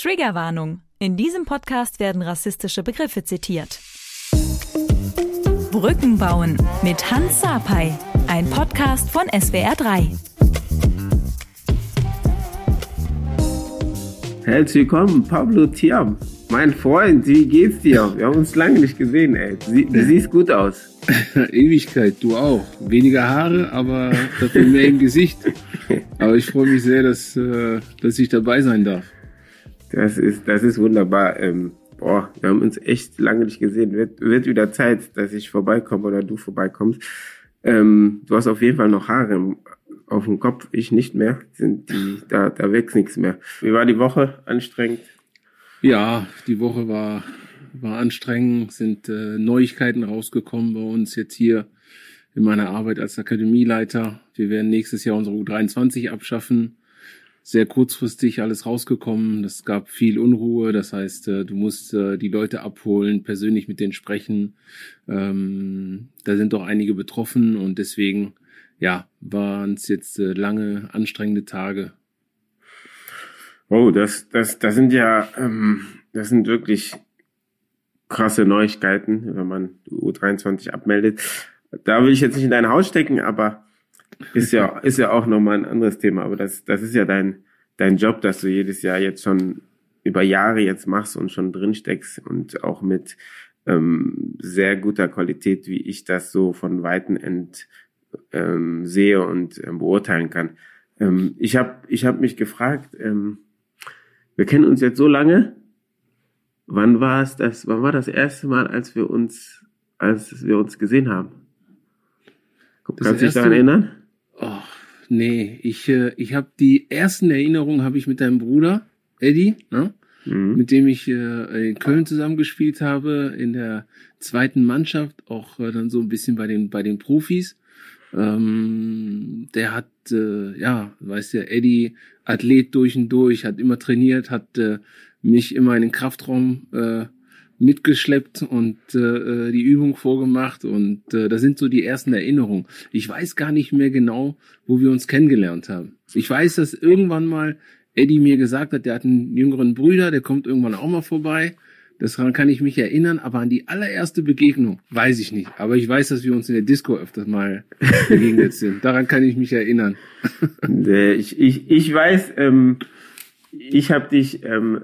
Triggerwarnung. In diesem Podcast werden rassistische Begriffe zitiert. Brücken bauen mit Hans Sapai. Ein Podcast von SWR3. Herzlich willkommen, Pablo Tiam. Mein Freund, wie geht's dir? Wir haben uns lange nicht gesehen, ey. Sie, du siehst gut aus. Ewigkeit, du auch. Weniger Haare, aber dafür mehr im Gesicht. Aber ich freue mich sehr, dass, äh, dass ich dabei sein darf. Das ist, das ist wunderbar. Ähm, boah, wir haben uns echt lange nicht gesehen. Wird, wird wieder Zeit, dass ich vorbeikomme oder du vorbeikommst. Ähm, du hast auf jeden Fall noch Haare auf dem Kopf, ich nicht mehr. Sind die, da, da wächst nichts mehr. Wie war die Woche? Anstrengend? Ja, die Woche war, war anstrengend, sind äh, Neuigkeiten rausgekommen bei uns jetzt hier in meiner Arbeit als Akademieleiter. Wir werden nächstes Jahr unsere U23 abschaffen sehr kurzfristig alles rausgekommen. Das gab viel Unruhe. Das heißt, äh, du musst äh, die Leute abholen, persönlich mit denen sprechen. Ähm, da sind doch einige betroffen und deswegen, ja, waren es jetzt äh, lange, anstrengende Tage. Oh, das, das, das sind ja, ähm, das sind wirklich krasse Neuigkeiten, wenn man U23 abmeldet. Da will ich jetzt nicht in dein Haus stecken, aber ist ja, ist ja auch nochmal ein anderes Thema, aber das, das ist ja dein, dein Job, dass du jedes Jahr jetzt schon über Jahre jetzt machst und schon drin steckst und auch mit ähm, sehr guter Qualität, wie ich das so von Weitem ent ähm, sehe und ähm, beurteilen kann. Ähm, ich habe ich hab mich gefragt, ähm, wir kennen uns jetzt so lange. Wann war es das? Wann war das erste Mal, als wir uns, als wir uns gesehen haben? Kannst du dich daran erinnern? Oh, nee, ich, äh, ich habe die ersten Erinnerungen habe ich mit deinem Bruder, Eddie, ne? Mhm. mit dem ich äh, in Köln zusammengespielt habe, in der zweiten Mannschaft, auch äh, dann so ein bisschen bei den, bei den Profis. Ähm, der hat, äh, ja, weißt du, Eddie, Athlet durch und durch, hat immer trainiert, hat äh, mich immer in den Kraftraum äh, mitgeschleppt und äh, die Übung vorgemacht und äh, das sind so die ersten Erinnerungen. Ich weiß gar nicht mehr genau, wo wir uns kennengelernt haben. Ich weiß, dass irgendwann mal Eddie mir gesagt hat, der hat einen jüngeren Bruder, der kommt irgendwann auch mal vorbei. Daran kann ich mich erinnern, aber an die allererste Begegnung weiß ich nicht. Aber ich weiß, dass wir uns in der Disco öfters mal begegnet sind. Daran kann ich mich erinnern. ich, ich, ich weiß, ähm, ich habe dich ähm,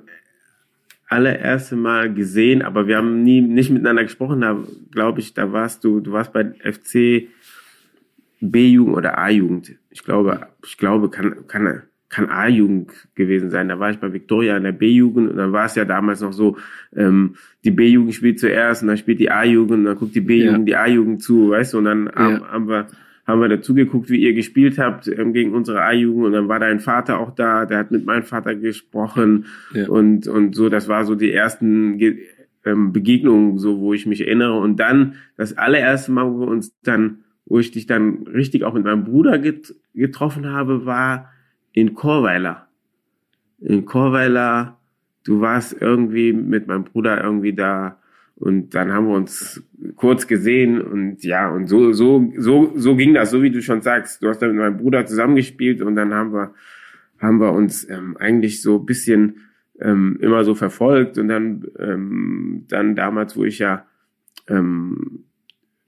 allererste Mal gesehen, aber wir haben nie nicht miteinander gesprochen. Da glaube ich, da warst du, du warst bei FC B-Jugend oder A-Jugend. Ich glaube, ich glaube, kann, kann, kann A-Jugend gewesen sein. Da war ich bei Victoria in der B-Jugend und dann war es ja damals noch so, ähm, die B-Jugend spielt zuerst und dann spielt die A-Jugend und dann guckt die B-Jugend ja. die A-Jugend zu, weißt du, und dann ja. haben, haben wir haben wir dazu geguckt, wie ihr gespielt habt ähm, gegen unsere A-Jugend und dann war dein Vater auch da, der hat mit meinem Vater gesprochen ja. und und so, das war so die ersten Ge ähm, Begegnungen, so wo ich mich erinnere und dann das allererste Mal, wo wir uns dann, wo ich dich dann richtig auch mit meinem Bruder get getroffen habe, war in Chorweiler. In Chorweiler, du warst irgendwie mit meinem Bruder irgendwie da und dann haben wir uns kurz gesehen und ja, und so, so, so, so ging das, so wie du schon sagst. Du hast dann mit meinem Bruder zusammengespielt und dann haben wir, haben wir uns ähm, eigentlich so bisschen ähm, immer so verfolgt und dann, ähm, dann damals, wo ich ja ähm,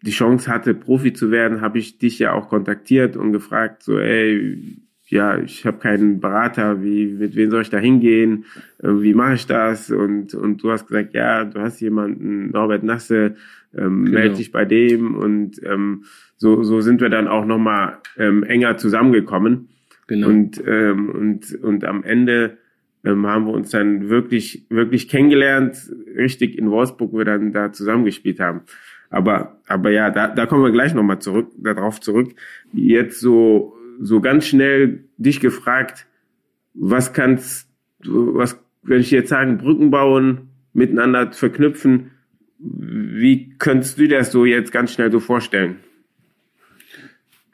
die Chance hatte, Profi zu werden, habe ich dich ja auch kontaktiert und gefragt, so, ey, ja, ich habe keinen Berater, wie, mit wem soll ich da hingehen, äh, wie mache ich das? Und, und du hast gesagt, ja, du hast jemanden, Norbert Nasse, ähm, genau. melde dich bei dem und ähm, so, so sind wir dann auch nochmal ähm, enger zusammengekommen. Genau. Und, ähm, und, und am Ende ähm, haben wir uns dann wirklich, wirklich kennengelernt, richtig in Wolfsburg, wo wir dann da zusammengespielt haben. Aber, aber ja, da, da kommen wir gleich nochmal zurück, darauf zurück. Jetzt so so ganz schnell dich gefragt, was kannst was, wenn ich jetzt sagen, Brücken bauen, miteinander verknüpfen, wie könntest du dir das so jetzt ganz schnell so vorstellen?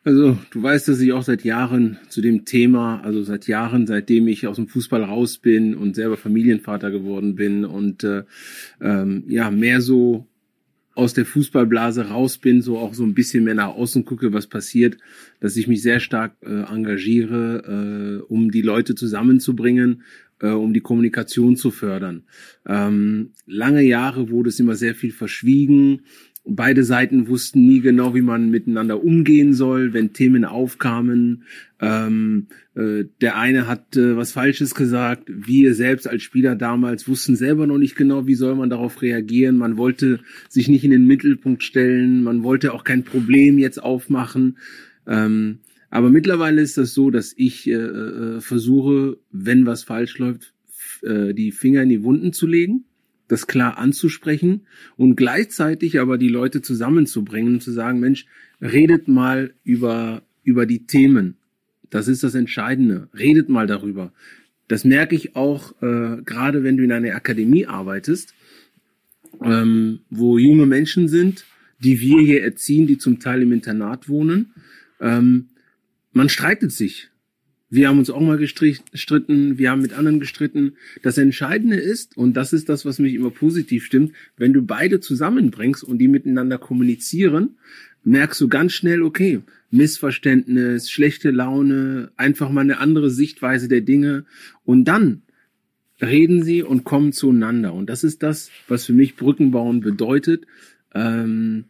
Also, du weißt, dass ich auch seit Jahren zu dem Thema, also seit Jahren, seitdem ich aus dem Fußball raus bin und selber Familienvater geworden bin und äh, ähm, ja, mehr so aus der Fußballblase raus bin, so auch so ein bisschen mehr nach außen gucke, was passiert, dass ich mich sehr stark äh, engagiere, äh, um die Leute zusammenzubringen, äh, um die Kommunikation zu fördern. Ähm, lange Jahre wurde es immer sehr viel verschwiegen. Beide Seiten wussten nie genau, wie man miteinander umgehen soll, wenn Themen aufkamen. Ähm, äh, der eine hat äh, was Falsches gesagt. Wir selbst als Spieler damals wussten selber noch nicht genau, wie soll man darauf reagieren. Man wollte sich nicht in den Mittelpunkt stellen. Man wollte auch kein Problem jetzt aufmachen. Ähm, aber mittlerweile ist das so, dass ich äh, äh, versuche, wenn was falsch läuft, äh, die Finger in die Wunden zu legen das klar anzusprechen und gleichzeitig aber die Leute zusammenzubringen und zu sagen, Mensch, redet mal über, über die Themen. Das ist das Entscheidende. Redet mal darüber. Das merke ich auch, äh, gerade wenn du in einer Akademie arbeitest, ähm, wo junge Menschen sind, die wir hier erziehen, die zum Teil im Internat wohnen. Ähm, man streitet sich. Wir haben uns auch mal gestritten, wir haben mit anderen gestritten. Das Entscheidende ist, und das ist das, was mich immer positiv stimmt, wenn du beide zusammenbringst und die miteinander kommunizieren, merkst du ganz schnell, okay, Missverständnis, schlechte Laune, einfach mal eine andere Sichtweise der Dinge. Und dann reden sie und kommen zueinander. Und das ist das, was für mich Brückenbauen bedeutet. Ähm,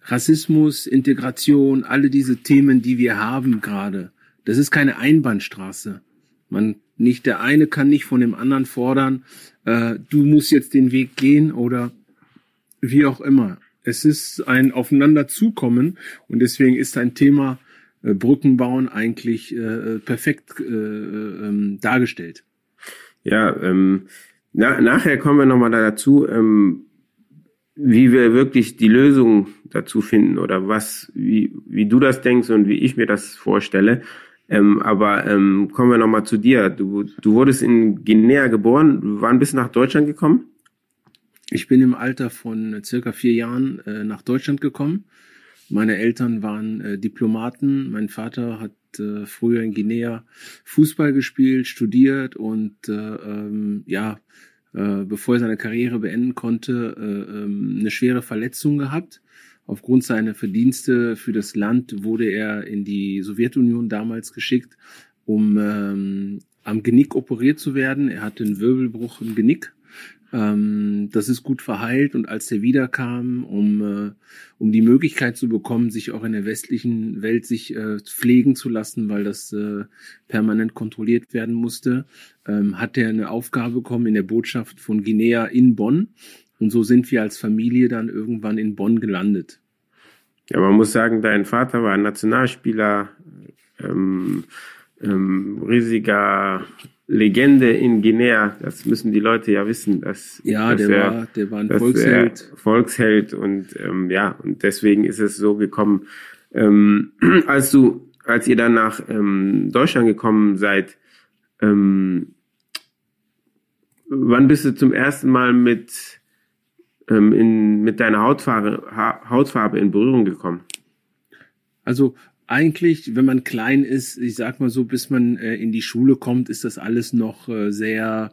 Rassismus, Integration, alle diese Themen, die wir haben gerade das ist keine Einbahnstraße. Man nicht der eine kann nicht von dem anderen fordern, äh, du musst jetzt den Weg gehen oder wie auch immer. Es ist ein Aufeinanderzukommen und deswegen ist ein Thema äh, Brücken bauen eigentlich äh, perfekt äh, ähm, dargestellt. Ja, ähm, na, nachher kommen wir nochmal dazu, ähm, wie wir wirklich die Lösung dazu finden oder was, wie, wie du das denkst und wie ich mir das vorstelle. Ähm, aber ähm, kommen wir nochmal zu dir. Du, du wurdest in Guinea geboren. Wann bist du nach Deutschland gekommen? Ich bin im Alter von circa vier Jahren äh, nach Deutschland gekommen. Meine Eltern waren äh, Diplomaten. Mein Vater hat äh, früher in Guinea Fußball gespielt, studiert und äh, ähm, ja, äh, bevor er seine Karriere beenden konnte, äh, ähm, eine schwere Verletzung gehabt Aufgrund seiner Verdienste für das Land wurde er in die Sowjetunion damals geschickt, um ähm, am Genick operiert zu werden. Er hatte einen Wirbelbruch im Genick. Ähm, das ist gut verheilt und als er wiederkam, um, äh, um die Möglichkeit zu bekommen, sich auch in der westlichen Welt sich äh, pflegen zu lassen, weil das äh, permanent kontrolliert werden musste, ähm, hat er eine Aufgabe bekommen in der Botschaft von Guinea in Bonn und so sind wir als Familie dann irgendwann in Bonn gelandet. Ja, man muss sagen, dein Vater war ein Nationalspieler, ähm, ähm, riesiger Legende in Guinea. Das müssen die Leute ja wissen. Dass, ja, dass der, er, war, der war ein Volksheld. Volksheld und ähm, ja, und deswegen ist es so gekommen. Ähm, als du, als ihr dann nach ähm, Deutschland gekommen seid, ähm, wann bist du zum ersten Mal mit ähm, in, mit deiner Hautfarbe, ha Hautfarbe in Berührung gekommen? Also eigentlich, wenn man klein ist, ich sag mal so, bis man äh, in die Schule kommt, ist das alles noch äh, sehr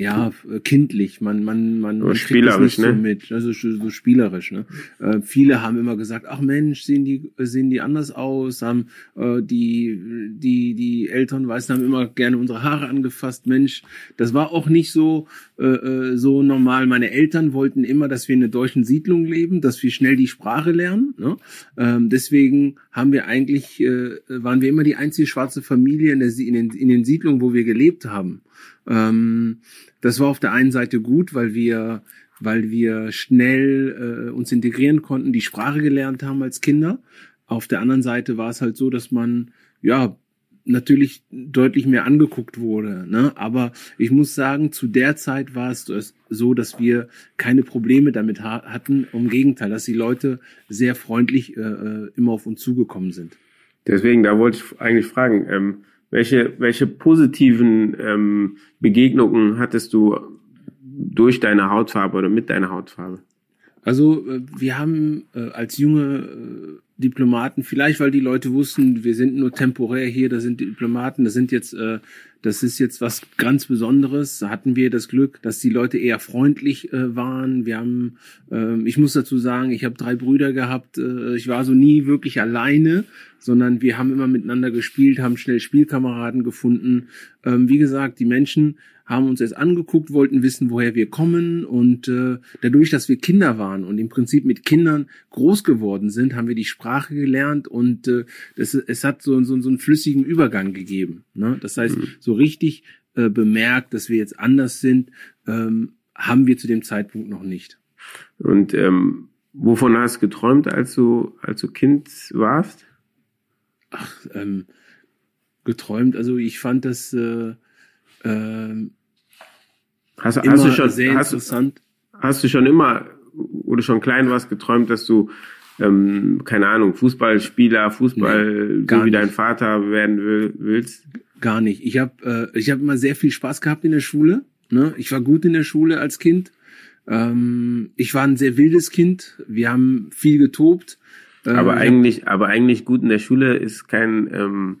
ja, äh, kindlich. Man, man, man, man spielerisch, nicht ne? so mit. Also so spielerisch, ne? Äh, viele haben immer gesagt, ach Mensch, sehen die, sehen die anders aus, haben äh, die, die, die Eltern weißen, haben immer gerne unsere Haare angefasst. Mensch, das war auch nicht so, äh, äh, so normal. Meine Eltern wollten immer, dass wir in einer deutschen Siedlung leben, dass wir schnell die Sprache lernen. Ne? Ähm, deswegen haben wir eigentlich, äh, waren wir immer die einzige schwarze Familie in, der, in, den, in den Siedlungen, wo wir gelebt haben. Ähm, das war auf der einen Seite gut, weil wir, weil wir schnell äh, uns integrieren konnten, die Sprache gelernt haben als Kinder. Auf der anderen Seite war es halt so, dass man ja natürlich deutlich mehr angeguckt wurde. Ne? Aber ich muss sagen, zu der Zeit war es so, dass wir keine Probleme damit ha hatten. Im Gegenteil, dass die Leute sehr freundlich äh, äh immer auf uns zugekommen sind. Deswegen, da wollte ich eigentlich fragen, ähm, welche, welche positiven ähm, Begegnungen hattest du durch deine Hautfarbe oder mit deiner Hautfarbe? Also äh, wir haben äh, als junge äh, Diplomaten, vielleicht weil die Leute wussten, wir sind nur temporär hier, da sind Diplomaten, das sind jetzt äh, Das ist jetzt was ganz Besonderes. Da hatten wir das Glück, dass die Leute eher freundlich äh, waren. Wir haben, äh, ich muss dazu sagen, ich habe drei Brüder gehabt. Äh, ich war so nie wirklich alleine, sondern wir haben immer miteinander gespielt, haben schnell Spielkameraden gefunden. Ähm, wie gesagt, die Menschen haben uns erst angeguckt, wollten wissen, woher wir kommen und äh, dadurch, dass wir Kinder waren und im Prinzip mit Kindern groß geworden sind, haben wir die Sprache gelernt und äh, das, es hat so, so, so einen flüssigen Übergang gegeben. Ne? Das heißt, mhm. so richtig äh, bemerkt, dass wir jetzt anders sind, ähm, haben wir zu dem Zeitpunkt noch nicht. Und ähm, wovon hast du geträumt, als du als du Kind warst? Ach, ähm, geträumt. Also ich fand das äh, äh, Hast, immer hast du schon, sehr hast, interessant. Hast du schon immer, oder schon klein warst, geträumt, dass du, ähm, keine Ahnung, Fußballspieler, Fußball, nee, so wie nicht. dein Vater werden will, willst? Gar nicht. Ich habe äh, ich hab immer sehr viel Spaß gehabt in der Schule. Ne? Ich war gut in der Schule als Kind. Ähm, ich war ein sehr wildes Kind. Wir haben viel getobt. Äh, aber eigentlich, aber eigentlich gut in der Schule ist kein ähm,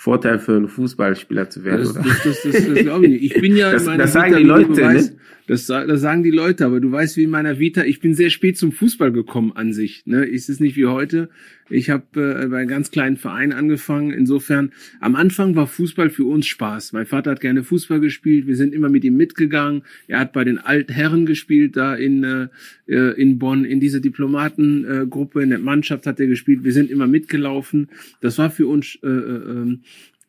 Vorteil für einen Fußballspieler zu werden, das? Das, das, das, das, glaube ich nicht. Ich bin ja das, in meiner das sagen die Leute, ne? Das, das sagen die Leute, aber du weißt, wie in meiner Vita, ich bin sehr spät zum Fußball gekommen an sich. Ne? Ist es nicht wie heute. Ich habe äh, bei einem ganz kleinen Verein angefangen. Insofern, am Anfang war Fußball für uns Spaß. Mein Vater hat gerne Fußball gespielt. Wir sind immer mit ihm mitgegangen. Er hat bei den alten Herren gespielt, da in, äh, äh in Bonn. In dieser Diplomatengruppe, in der Mannschaft hat er gespielt. Wir sind immer mitgelaufen. Das war für uns äh, äh,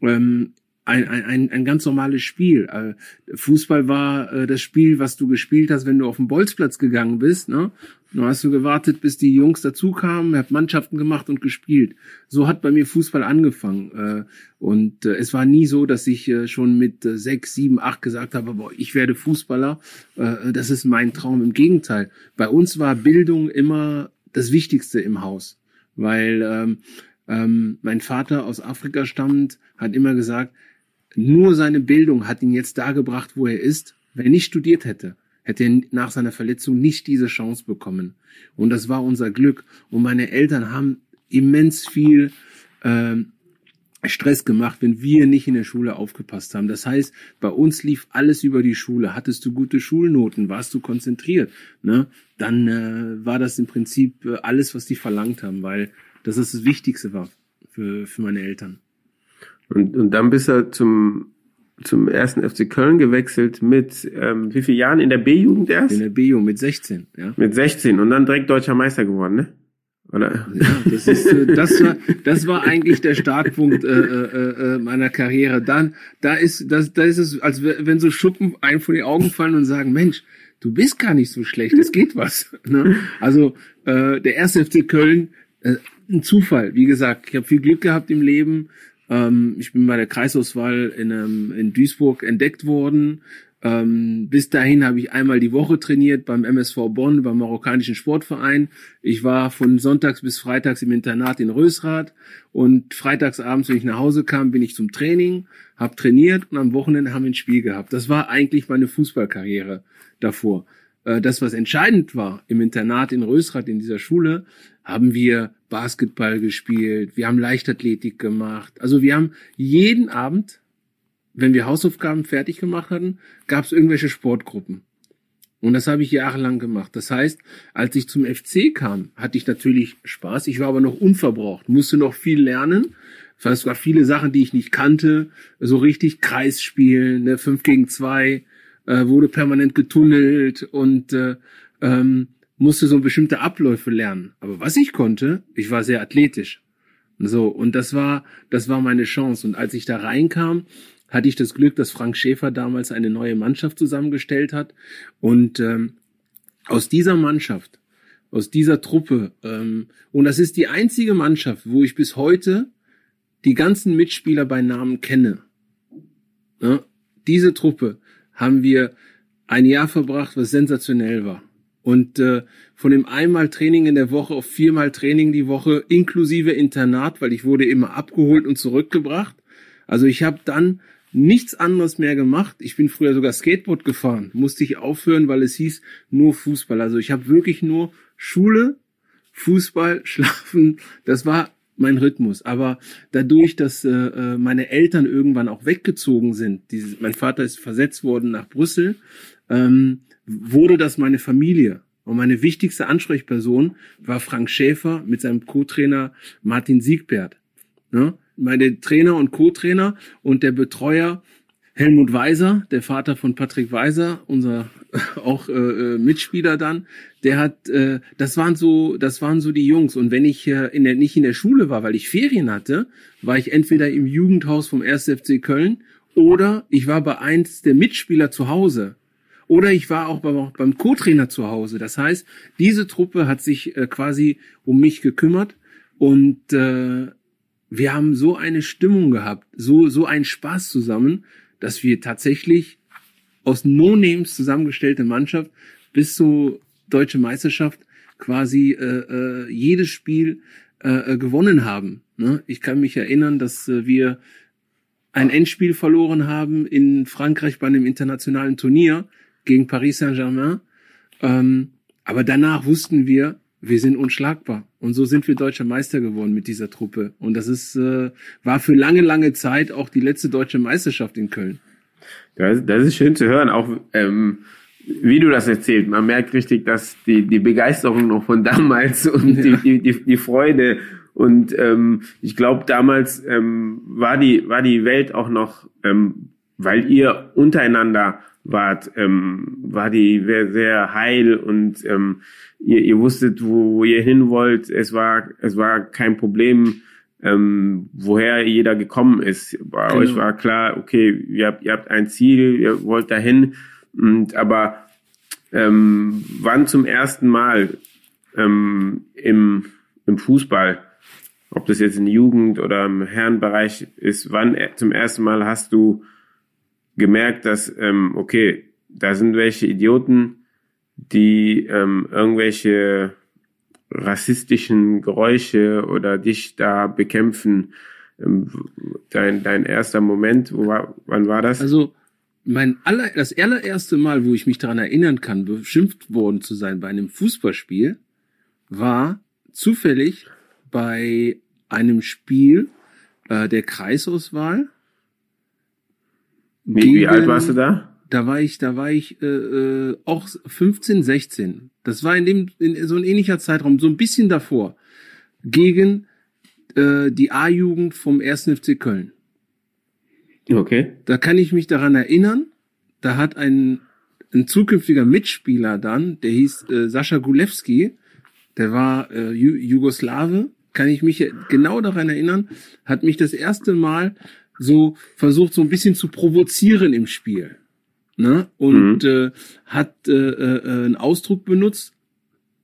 ähm, ein, ein, ein ganz normales Spiel. Äh, Fußball war äh, das Spiel, was du gespielt hast, wenn du auf den Bolzplatz gegangen bist. Ne? Dann hast du gewartet, bis die Jungs dazu kamen, hat Mannschaften gemacht und gespielt. So hat bei mir Fußball angefangen. Äh, und es war nie so, dass ich schon mit sechs, sieben, acht gesagt habe, boah, ich werde Fußballer. Das ist mein Traum. Im Gegenteil. Bei uns war Bildung immer das Wichtigste im Haus. Weil ähm, ähm, mein Vater aus Afrika stammt, hat immer gesagt, nur seine Bildung hat ihn jetzt da gebracht, wo er ist. Wenn er nicht studiert hätte, hätte er nach seiner Verletzung nicht diese Chance bekommen. Und das war unser Glück. Und meine Eltern haben immens viel äh, Stress gemacht, wenn wir nicht in der Schule aufgepasst haben. Das heißt, bei uns lief alles über die Schule. Hattest du gute Schulnoten, warst du konzentriert, ne? dann äh, war das im Prinzip äh, alles, was die verlangt haben, weil das das Wichtigste war für, für meine Eltern. Und, und dann bist du zum, zum ersten FC Köln gewechselt mit ähm, wie vielen Jahren? In der B-Jugend erst? In der B-Jugend mit 16, ja. Mit 16 und dann direkt deutscher Meister geworden, ne? Oder? Ja, das, ist, äh, das, war, das war eigentlich der Startpunkt äh, äh, äh, meiner Karriere. Dann, da ist, das, da ist es, als wenn so Schuppen einem vor die Augen fallen und sagen, Mensch, du bist gar nicht so schlecht, es geht was. Ne? Also äh, der erste FC Köln, äh, ein Zufall. Wie gesagt, ich habe viel Glück gehabt im Leben. Ähm, ich bin bei der Kreisauswahl in, ähm, in Duisburg entdeckt worden. Ähm, bis dahin habe ich einmal die Woche trainiert beim MSV Bonn, beim marokkanischen Sportverein. Ich war von sonntags bis freitags im Internat in Rösrath und freitagsabends, wenn ich nach Hause kam, bin ich zum Training, habe trainiert und am Wochenende haben wir ein Spiel gehabt. Das war eigentlich meine Fußballkarriere davor. Äh, das, was entscheidend war im Internat in Rösrath, in dieser Schule, haben wir Basketball gespielt, wir haben Leichtathletik gemacht. Also wir haben jeden Abend, wenn wir Hausaufgaben fertig gemacht hatten, gab es irgendwelche Sportgruppen. Und das habe ich jahrelang gemacht. Das heißt, als ich zum FC kam, hatte ich natürlich Spaß. Ich war aber noch unverbraucht, musste noch viel lernen. Es gab viele Sachen, die ich nicht kannte. So richtig Kreis spielen, ne, 5 gegen 2, äh, wurde permanent getunnelt und äh, ähm, musste so bestimmte Abläufe lernen. Aber was ich konnte, ich war sehr athletisch. So, und das war, das war meine Chance. Und als ich da reinkam, hatte ich das Glück, dass Frank Schäfer damals eine neue Mannschaft zusammengestellt hat. Und ähm, aus dieser Mannschaft, aus dieser Truppe, ähm, und das ist die einzige Mannschaft, wo ich bis heute die ganzen Mitspieler bei Namen kenne. Ja, diese Truppe haben wir ein Jahr verbracht, was sensationell war. Und äh, von dem einmal Training in der Woche auf viermal Training die Woche, inklusive Internat, weil ich wurde immer abgeholt und zurückgebracht. Also ich habe dann nichts anderes mehr gemacht. Ich bin früher sogar Skateboard gefahren, musste ich aufhören, weil es hieß nur Fußball. Also ich habe wirklich nur Schule, Fußball, Schlafen. Das war mein Rhythmus. Aber dadurch, dass äh, äh, meine Eltern irgendwann auch weggezogen sind, dieses, mein Vater ist versetzt worden nach Brüssel, ähm, wurde das meine Familie. Und meine wichtigste Ansprechperson war Frank Schäfer mit seinem Co-Trainer Martin Siegbert. Ne? Meine Trainer und Co-Trainer und der Betreuer Helmut Weiser, der Vater von Patrick Weiser, unser auch äh, äh, Mitspieler dann, der hat, äh, das waren so, das waren so die Jungs. Und wenn ich äh, in der, nicht in der Schule war, weil ich Ferien hatte, war ich entweder im Jugendhaus vom 1. FC Köln oder ich war bei eins der Mitspieler zu Hause. Oder ich war auch beim, beim Co-Trainer zu Hause. Das heißt, diese Truppe hat sich äh, quasi um mich gekümmert und äh, wir haben so eine Stimmung gehabt, so so einen Spaß zusammen, dass wir tatsächlich aus No-Names zusammengestellte Mannschaft bis zur deutsche Meisterschaft quasi äh, äh, jedes Spiel äh, äh, gewonnen haben. Ne? Ich kann mich erinnern, dass äh, wir ein Endspiel verloren haben in Frankreich bei einem internationalen Turnier gegen Paris Saint-Germain. Ähm, aber danach wussten wir, wir sind unschlagbar. Und so sind wir deutscher Meister geworden mit dieser Truppe. Und das ist, äh, war für lange, lange Zeit auch die letzte deutsche Meisterschaft in Köln. Das, das ist schön zu hören, auch ähm, wie du das erzählst. Man merkt richtig, dass die, die Begeisterung noch von damals und ja. die, die, die Freude und ähm, ich glaube, damals ähm, war die war die Welt auch noch, ähm, weil ihr untereinander wart, ähm, war die sehr heil und ähm, ihr, ihr wusstet, wo, wo ihr hin wollt. Es war es war kein Problem, ähm, woher jeder gekommen ist. Bei genau. euch war klar, okay, ihr habt, ihr habt ein Ziel, ihr wollt dahin. Und, aber ähm, wann zum ersten Mal ähm, im, im Fußball, ob das jetzt in Jugend oder im Herrenbereich ist, wann zum ersten Mal hast du gemerkt, dass, ähm, okay, da sind welche Idioten, die ähm, irgendwelche rassistischen Geräusche oder dich da bekämpfen. Ähm, dein, dein erster Moment, wo war, wann war das? Also mein aller, das allererste Mal, wo ich mich daran erinnern kann, beschimpft worden zu sein bei einem Fußballspiel, war zufällig bei einem Spiel äh, der Kreisauswahl. Wie, wie alt warst du da? Da war ich, da war ich äh, äh, auch 15, 16. Das war in dem in so ein ähnlicher Zeitraum, so ein bisschen davor, gegen äh, die A-Jugend vom 1. FC Köln. Okay. Da kann ich mich daran erinnern, da hat ein, ein zukünftiger Mitspieler dann, der hieß äh, Sascha Gulewski, der war äh, Ju Jugoslawe, kann ich mich genau daran erinnern, hat mich das erste Mal so versucht, so ein bisschen zu provozieren im Spiel. Ne? Und mhm. äh, hat äh, äh, einen Ausdruck benutzt,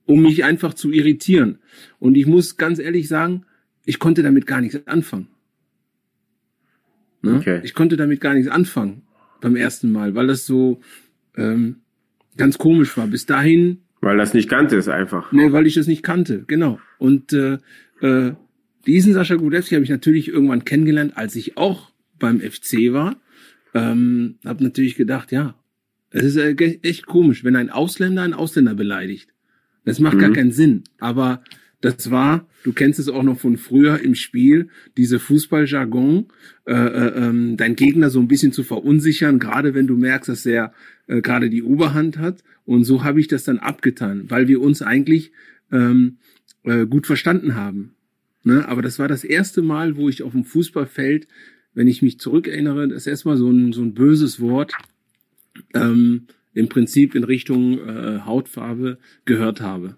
um mich einfach zu irritieren. Und ich muss ganz ehrlich sagen, ich konnte damit gar nichts anfangen. Ne? Okay. Ich konnte damit gar nichts anfangen beim ersten Mal, weil das so ähm, ganz komisch war. Bis dahin. Weil das nicht kannte ist einfach. Nee, weil ich das nicht kannte, genau. Und äh, äh, diesen Sascha Gudewski habe ich natürlich irgendwann kennengelernt, als ich auch beim FC war. Ähm, habe natürlich gedacht, ja, es ist äh, echt komisch, wenn ein Ausländer einen Ausländer beleidigt. Das macht mhm. gar keinen Sinn. Aber das war, du kennst es auch noch von früher im Spiel, diese Fußballjargon, äh, äh, ähm, dein Gegner so ein bisschen zu verunsichern, gerade wenn du merkst, dass er äh, gerade die Oberhand hat. Und so habe ich das dann abgetan, weil wir uns eigentlich ähm, äh, gut verstanden haben. Ne? Aber das war das erste Mal, wo ich auf dem Fußballfeld, wenn ich mich zurückerinnere, das erste Mal so ein, so ein böses Wort ähm, im Prinzip in Richtung äh, Hautfarbe gehört habe.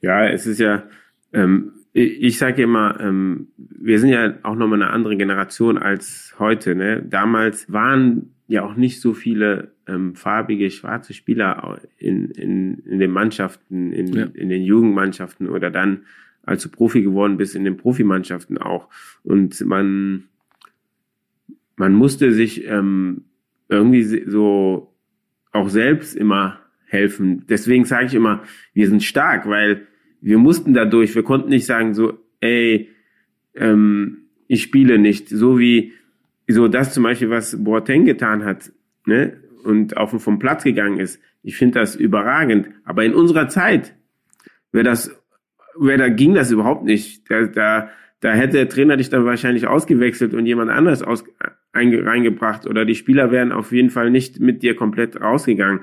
Ja, es ist ja, ähm, ich sage immer, ähm, wir sind ja auch nochmal eine andere Generation als heute. Ne? Damals waren ja auch nicht so viele ähm, farbige, schwarze Spieler in, in, in den Mannschaften, in, ja. in den Jugendmannschaften oder dann, als du Profi geworden bist, in den Profimannschaften auch. Und man, man musste sich ähm, irgendwie so auch selbst immer helfen. Deswegen sage ich immer, wir sind stark, weil wir mussten dadurch, wir konnten nicht sagen so, ey, ähm, ich spiele nicht, so wie so das zum Beispiel, was Boateng getan hat, ne, und auf vom Platz gegangen ist. Ich finde das überragend. Aber in unserer Zeit wäre das da ging das überhaupt nicht. Da, da, da hätte der Trainer dich dann wahrscheinlich ausgewechselt und jemand anderes aus, einge, reingebracht oder die Spieler wären auf jeden Fall nicht mit dir komplett rausgegangen.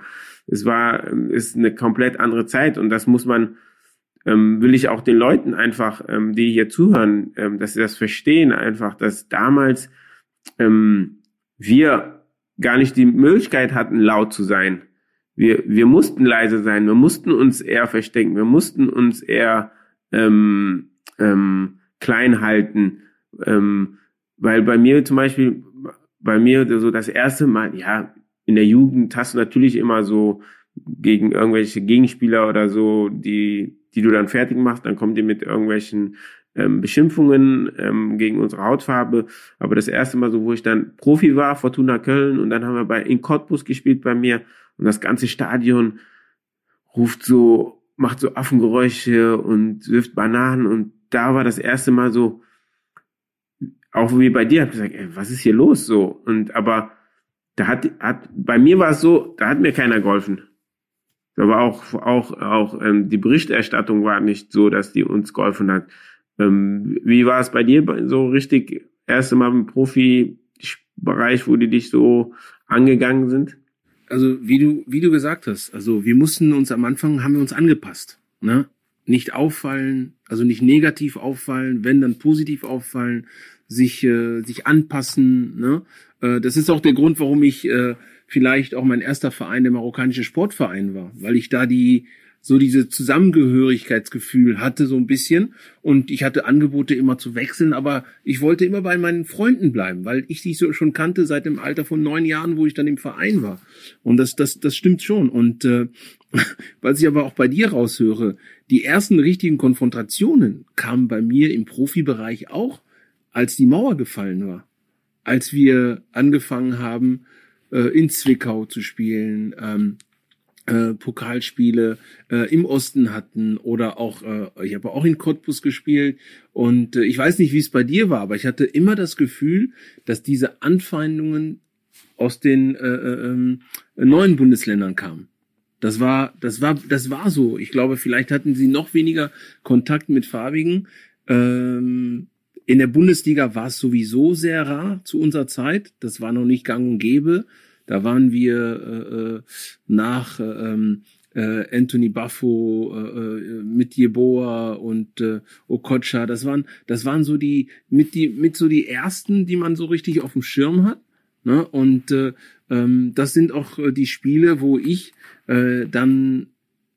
Es war, ist eine komplett andere Zeit und das muss man, ähm, will ich auch den Leuten einfach, ähm, die hier zuhören, ähm, dass sie das verstehen, einfach, dass damals ähm, wir gar nicht die Möglichkeit hatten, laut zu sein. Wir, wir mussten leise sein, wir mussten uns eher verstecken, wir mussten uns eher ähm, ähm, klein halten. Ähm, weil bei mir zum Beispiel, bei mir so das erste Mal, ja, in der Jugend hast du natürlich immer so gegen irgendwelche Gegenspieler oder so, die, die du dann fertig machst, dann kommt ihr mit irgendwelchen ähm, Beschimpfungen ähm, gegen unsere Hautfarbe. Aber das erste Mal so, wo ich dann Profi war, Fortuna Köln, und dann haben wir bei in Cottbus gespielt bei mir und das ganze Stadion ruft so, macht so Affengeräusche und wirft Bananen und da war das erste Mal so, auch wie bei dir, hab gesagt, ey, was ist hier los so? Und aber da hat, hat bei mir war es so, da hat mir keiner geholfen. Da war auch auch auch ähm, die Berichterstattung war nicht so, dass die uns geholfen hat. Ähm, wie war es bei dir so richtig erste Mal im Profibereich, wo die dich so angegangen sind? Also wie du wie du gesagt hast, also wir mussten uns am Anfang haben wir uns angepasst, ne? Nicht auffallen, also nicht negativ auffallen, wenn dann positiv auffallen, sich äh, sich anpassen, ne? Äh, das ist auch der Grund, warum ich äh, vielleicht auch mein erster Verein der marokkanische Sportverein war, weil ich da die so diese Zusammengehörigkeitsgefühl hatte so ein bisschen. Und ich hatte Angebote immer zu wechseln, aber ich wollte immer bei meinen Freunden bleiben, weil ich sie so schon kannte seit dem Alter von neun Jahren, wo ich dann im Verein war. Und das das das stimmt schon. Und äh, was ich aber auch bei dir raushöre, die ersten richtigen Konfrontationen kamen bei mir im Profibereich auch, als die Mauer gefallen war. Als wir angefangen haben, äh, in Zwickau zu spielen, ähm, äh, Pokalspiele äh, im Osten hatten oder auch, äh, ich habe auch in Cottbus gespielt und äh, ich weiß nicht, wie es bei dir war, aber ich hatte immer das Gefühl, dass diese Anfeindungen aus den äh, äh, äh neuen Bundesländern kamen. Das war, das war, das war so. Ich glaube, vielleicht hatten sie noch weniger Kontakt mit Farbigen. Ähm, in der Bundesliga war es sowieso sehr rar zu unserer Zeit. Das war noch nicht gang und gäbe. Da waren wir äh, äh nach ähm, äh, Anthony Buffo, äh, äh, mit Jeboa und äh, Okocha. Das waren, das waren so die mit die mit so die ersten, die man so richtig auf dem Schirm hat. Ne? Und äh, ähm, das sind auch äh, die Spiele, wo ich äh, dann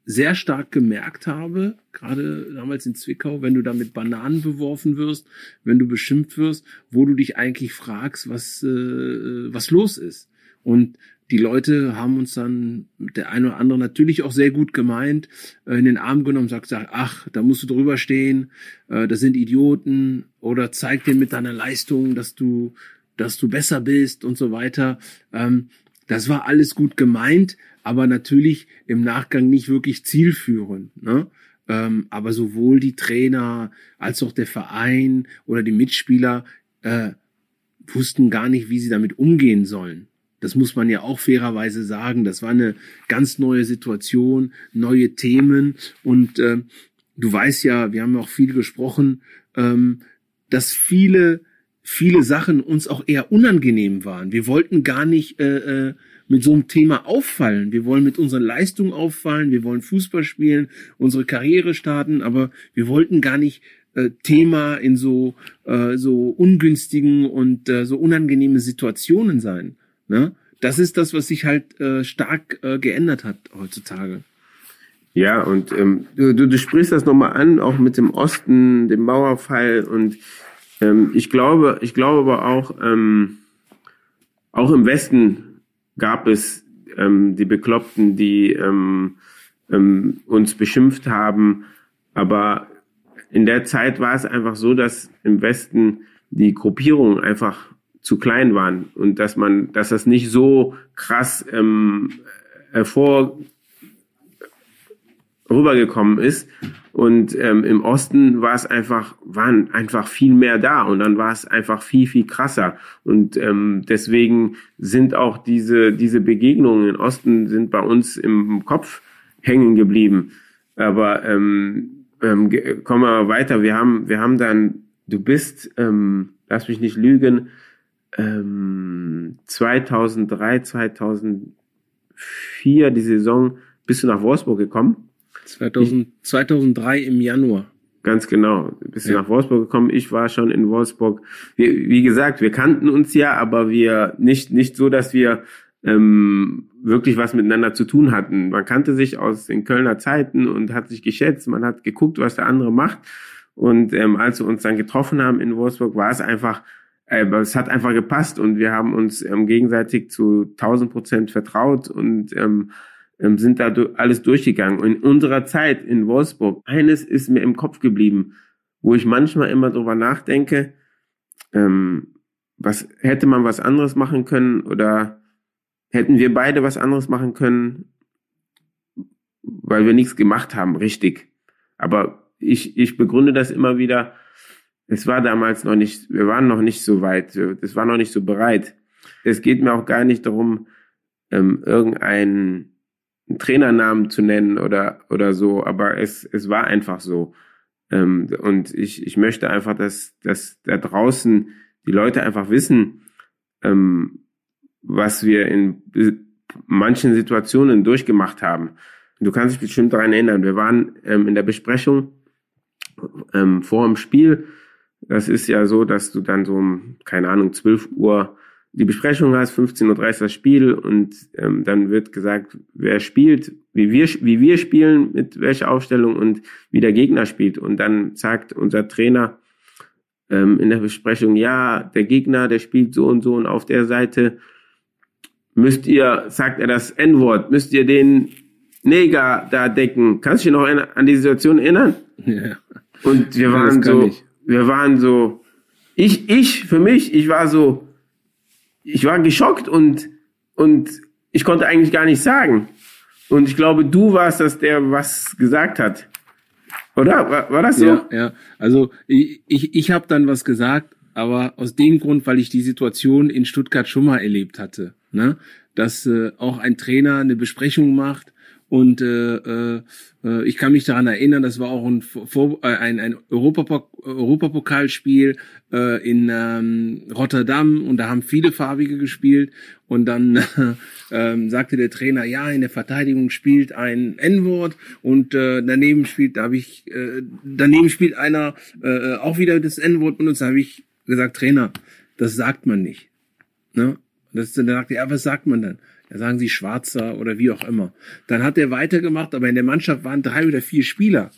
sehr stark gemerkt habe, gerade damals in Zwickau, wenn du da mit Bananen beworfen wirst, wenn du beschimpft wirst, wo du dich eigentlich fragst, was, äh, was los ist. Und die Leute haben uns dann, der eine oder andere natürlich auch sehr gut gemeint, äh, in den Arm genommen sagt, sagt, ach, da musst du drüber stehen, äh, das sind Idioten oder zeig dir mit deiner Leistung, dass du, dass du besser bist und so weiter. Ähm, das war alles gut gemeint, aber natürlich im Nachgang nicht wirklich zielführend. Ne? Ähm, aber sowohl die Trainer als auch der Verein oder die Mitspieler äh, wussten gar nicht, wie sie damit umgehen sollen. Das muss man ja auch fairerweise sagen. Das war eine ganz neue Situation, neue Themen. Und äh, du weißt ja, wir haben auch viel gesprochen, ähm, dass viele, viele Sachen uns auch eher unangenehm waren. Wir wollten gar nicht äh, äh, mit so einem Thema auffallen. Wir wollen mit unseren Leistungen auffallen, wir wollen Fußball spielen, unsere Karriere starten, aber wir wollten gar nicht äh, Thema in so äh, so ungünstigen und äh, so unangenehme Situationen sein. Ne? Das ist das, was sich halt äh, stark äh, geändert hat heutzutage. Ja, und ähm, du, du, du sprichst das nochmal an, auch mit dem Osten, dem Mauerfall und ähm, ich glaube, ich glaube aber auch, ähm, auch im Westen gab es ähm, die Bekloppten, die ähm, ähm, uns beschimpft haben. Aber in der Zeit war es einfach so, dass im Westen die Gruppierungen einfach zu klein waren und dass man, dass das nicht so krass ähm, hervor rübergekommen ist. Und ähm, im Osten war es einfach, waren einfach viel mehr da und dann war es einfach viel, viel krasser. Und ähm, deswegen sind auch diese, diese Begegnungen im Osten sind bei uns im Kopf hängen geblieben. Aber ähm, ähm, kommen wir weiter. Wir haben, wir haben dann, du bist, ähm, lass mich nicht lügen, ähm, 2003, 2004, die Saison, bist du nach Wolfsburg gekommen? 2000, 2003 im Januar. Ganz genau. Bist du ja. nach Wolfsburg gekommen? Ich war schon in Wolfsburg. Wie, wie gesagt, wir kannten uns ja, aber wir nicht, nicht so, dass wir ähm, wirklich was miteinander zu tun hatten. Man kannte sich aus den Kölner Zeiten und hat sich geschätzt, man hat geguckt, was der andere macht. Und ähm, als wir uns dann getroffen haben in Wolfsburg, war es einfach, äh, es hat einfach gepasst und wir haben uns ähm, gegenseitig zu 1000 Prozent vertraut und ähm, ähm, sind da alles durchgegangen. Und in unserer Zeit in Wolfsburg, eines ist mir im Kopf geblieben, wo ich manchmal immer drüber nachdenke, ähm, was hätte man was anderes machen können oder hätten wir beide was anderes machen können, weil wir nichts gemacht haben, richtig. Aber ich, ich begründe das immer wieder. Es war damals noch nicht, wir waren noch nicht so weit, es war noch nicht so bereit. Es geht mir auch gar nicht darum, ähm, irgendeinen Trainernamen zu nennen oder, oder so, aber es, es war einfach so. Ähm, und ich, ich möchte einfach, dass, dass da draußen die Leute einfach wissen, ähm, was wir in manchen Situationen durchgemacht haben. Du kannst dich bestimmt daran erinnern. Wir waren ähm, in der Besprechung ähm, vor dem Spiel. Das ist ja so, dass du dann so um, keine Ahnung, 12 Uhr die Besprechung hast, 15.30 Uhr das Spiel und ähm, dann wird gesagt, wer spielt, wie wir, wie wir spielen, mit welcher Aufstellung und wie der Gegner spielt. Und dann sagt unser Trainer ähm, in der Besprechung, ja, der Gegner, der spielt so und so und auf der Seite müsst ihr, sagt er das N-Wort, müsst ihr den Neger da decken. Kannst du dich noch an die Situation erinnern? Ja. Und wir waren so, ich. Wir waren so, ich, ich, für mich, ich war so, ich war geschockt und, und ich konnte eigentlich gar nicht sagen. Und ich glaube, du warst das, der was gesagt hat. Oder? War, war das so? Ja, ja. Also ich, ich, ich habe dann was gesagt, aber aus dem Grund, weil ich die Situation in Stuttgart schon mal erlebt hatte ne? dass äh, auch ein Trainer eine Besprechung macht und äh, äh, ich kann mich daran erinnern, das war auch ein, äh, ein, ein Europapok Europapokalspiel äh, in ähm, Rotterdam und da haben viele Farbige gespielt und dann äh, äh, sagte der Trainer, ja, in der Verteidigung spielt ein N-Wort und äh, daneben spielt, da habe ich, äh, daneben spielt einer äh, auch wieder das N-Wort und uns habe ich gesagt, Trainer, das sagt man nicht. Ne? Das, dann sagte er, ja, was sagt man dann? Da sagen sie Schwarzer oder wie auch immer. Dann hat er weitergemacht, aber in der Mannschaft waren drei oder vier Spieler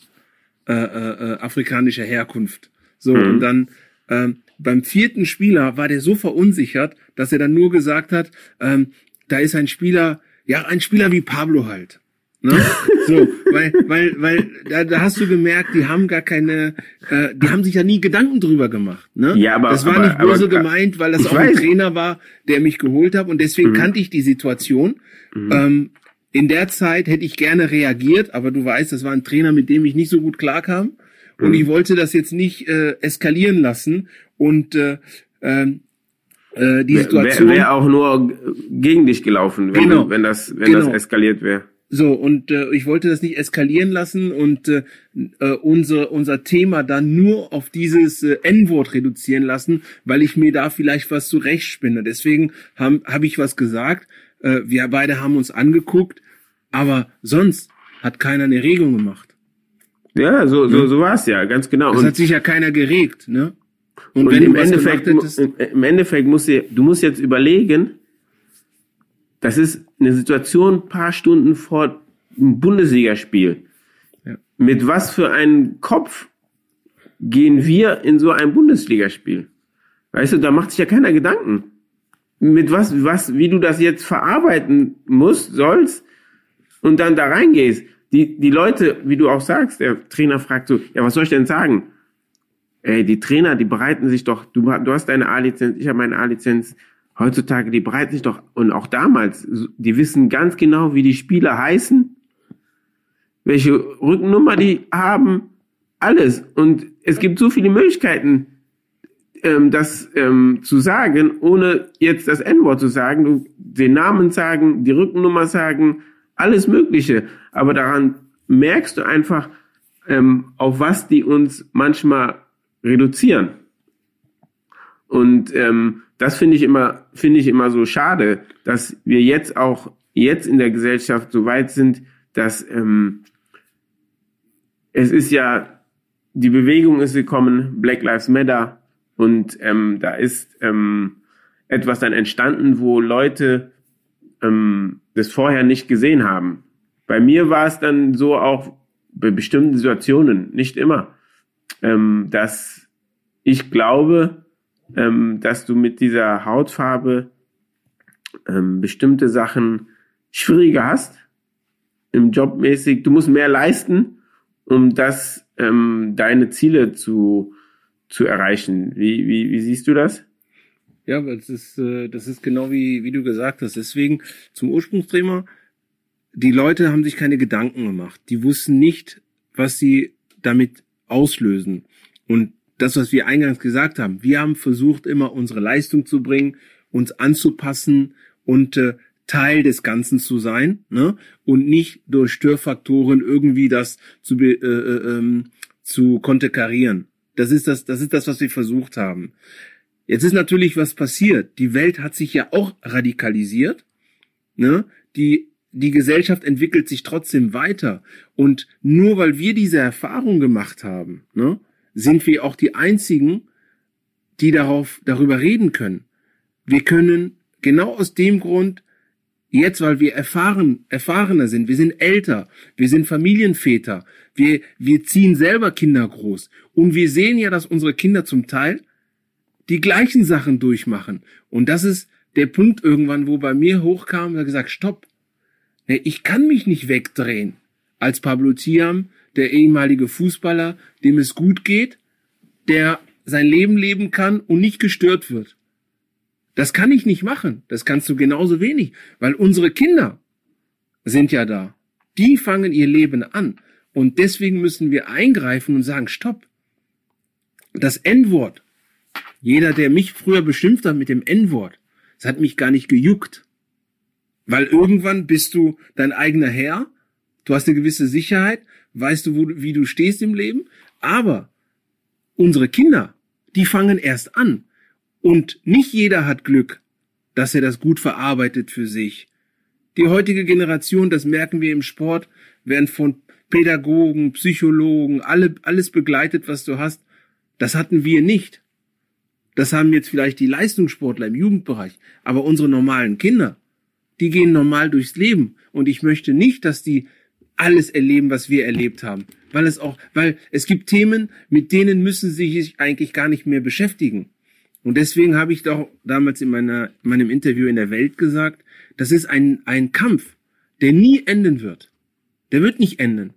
äh, äh, äh afrikanischer Herkunft. So, mhm. und dann ähm, beim vierten Spieler war der so verunsichert, dass er dann nur gesagt hat, ähm, da ist ein Spieler, ja, ein Spieler wie Pablo halt. Ne? So, weil, weil, weil da, da hast du gemerkt, die haben gar keine, äh, die haben sich ja nie Gedanken drüber gemacht. Ne? Ja, aber das war aber, nicht böse aber, gemeint, weil das auch weiß. ein Trainer war, der mich geholt hat und deswegen mhm. kannte ich die Situation. Mhm. Ähm, in der Zeit hätte ich gerne reagiert, aber du weißt, das war ein Trainer, mit dem ich nicht so gut klarkam und mhm. ich wollte das jetzt nicht äh, eskalieren lassen und äh, ähm, äh, die Situation wäre wär auch nur gegen dich gelaufen, wenn, genau. wenn das wenn genau. das eskaliert wäre. So, und äh, ich wollte das nicht eskalieren lassen und äh, äh, unser, unser Thema dann nur auf dieses äh, N-Wort reduzieren lassen, weil ich mir da vielleicht was zurechtspinne. Deswegen habe hab ich was gesagt. Äh, wir beide haben uns angeguckt, aber sonst hat keiner eine Regung gemacht. Ja, so, so, so war es ja, ganz genau. Es hat sich ja keiner geregt, ne? Und, und wenn im Endeffekt, hättest, im Endeffekt musst du, du musst jetzt überlegen, das ist eine Situation ein paar Stunden vor einem Bundesligaspiel. Ja. Mit was für einem Kopf gehen wir in so ein Bundesligaspiel? Weißt du, da macht sich ja keiner Gedanken. Mit was, was, wie du das jetzt verarbeiten musst, sollst und dann da reingehst. Die, die Leute, wie du auch sagst, der Trainer fragt so, ja, was soll ich denn sagen? Ey, die Trainer, die bereiten sich doch, du, du hast deine A-Lizenz, ich habe meine A-Lizenz, Heutzutage, die bereiten sich doch, und auch damals, die wissen ganz genau, wie die Spieler heißen, welche Rückennummer die haben, alles. Und es gibt so viele Möglichkeiten, ähm, das ähm, zu sagen, ohne jetzt das N-Wort zu sagen, du den Namen sagen, die Rückennummer sagen, alles Mögliche. Aber daran merkst du einfach, ähm, auf was die uns manchmal reduzieren. Und ähm, das finde ich immer, finde ich immer so schade, dass wir jetzt auch jetzt in der Gesellschaft so weit sind, dass ähm, es ist ja die Bewegung ist gekommen, Black Lives Matter, und ähm, da ist ähm, etwas dann entstanden, wo Leute ähm, das vorher nicht gesehen haben. Bei mir war es dann so auch bei bestimmten Situationen, nicht immer, ähm, dass ich glaube, ähm, dass du mit dieser Hautfarbe ähm, bestimmte Sachen schwieriger hast, im Job mäßig. Du musst mehr leisten, um das ähm, deine Ziele zu zu erreichen. Wie wie wie siehst du das? Ja, das ist äh, das ist genau wie wie du gesagt hast. Deswegen zum Ursprungsthema. Die Leute haben sich keine Gedanken gemacht. Die wussten nicht, was sie damit auslösen. Und das, was wir eingangs gesagt haben, wir haben versucht, immer unsere Leistung zu bringen, uns anzupassen und äh, Teil des Ganzen zu sein ne? und nicht durch Störfaktoren irgendwie das zu, äh, äh, ähm, zu konterkarieren. Das ist das, das ist das, was wir versucht haben. Jetzt ist natürlich was passiert. Die Welt hat sich ja auch radikalisiert. Ne? Die, die Gesellschaft entwickelt sich trotzdem weiter. Und nur weil wir diese Erfahrung gemacht haben, ne, sind wir auch die einzigen, die darauf, darüber reden können. Wir können genau aus dem Grund Jetzt, weil wir erfahren, erfahrener sind, wir sind älter, wir sind Familienväter, wir, wir ziehen selber Kinder groß. Und wir sehen ja, dass unsere Kinder zum Teil die gleichen Sachen durchmachen. Und das ist der Punkt irgendwann, wo bei mir hochkam, da gesagt, stopp. Ich kann mich nicht wegdrehen. Als Pablo Tiam, der ehemalige Fußballer, dem es gut geht, der sein Leben leben kann und nicht gestört wird. Das kann ich nicht machen. Das kannst du genauso wenig, weil unsere Kinder sind ja da. Die fangen ihr Leben an. Und deswegen müssen wir eingreifen und sagen, stopp. Das N-Wort. Jeder, der mich früher beschimpft hat mit dem N-Wort, das hat mich gar nicht gejuckt. Weil irgendwann bist du dein eigener Herr, du hast eine gewisse Sicherheit, weißt du, wo, wie du stehst im Leben, aber unsere Kinder, die fangen erst an. Und nicht jeder hat Glück, dass er das gut verarbeitet für sich. Die heutige Generation, das merken wir im Sport, werden von Pädagogen, Psychologen, alle, alles begleitet, was du hast. Das hatten wir nicht. Das haben jetzt vielleicht die Leistungssportler im Jugendbereich. Aber unsere normalen Kinder, die gehen normal durchs Leben. Und ich möchte nicht, dass die alles erleben, was wir erlebt haben. Weil es auch, weil es gibt Themen, mit denen müssen sie sich eigentlich gar nicht mehr beschäftigen. Und deswegen habe ich doch damals in, meiner, in meinem Interview in der Welt gesagt, das ist ein, ein Kampf, der nie enden wird. Der wird nicht enden.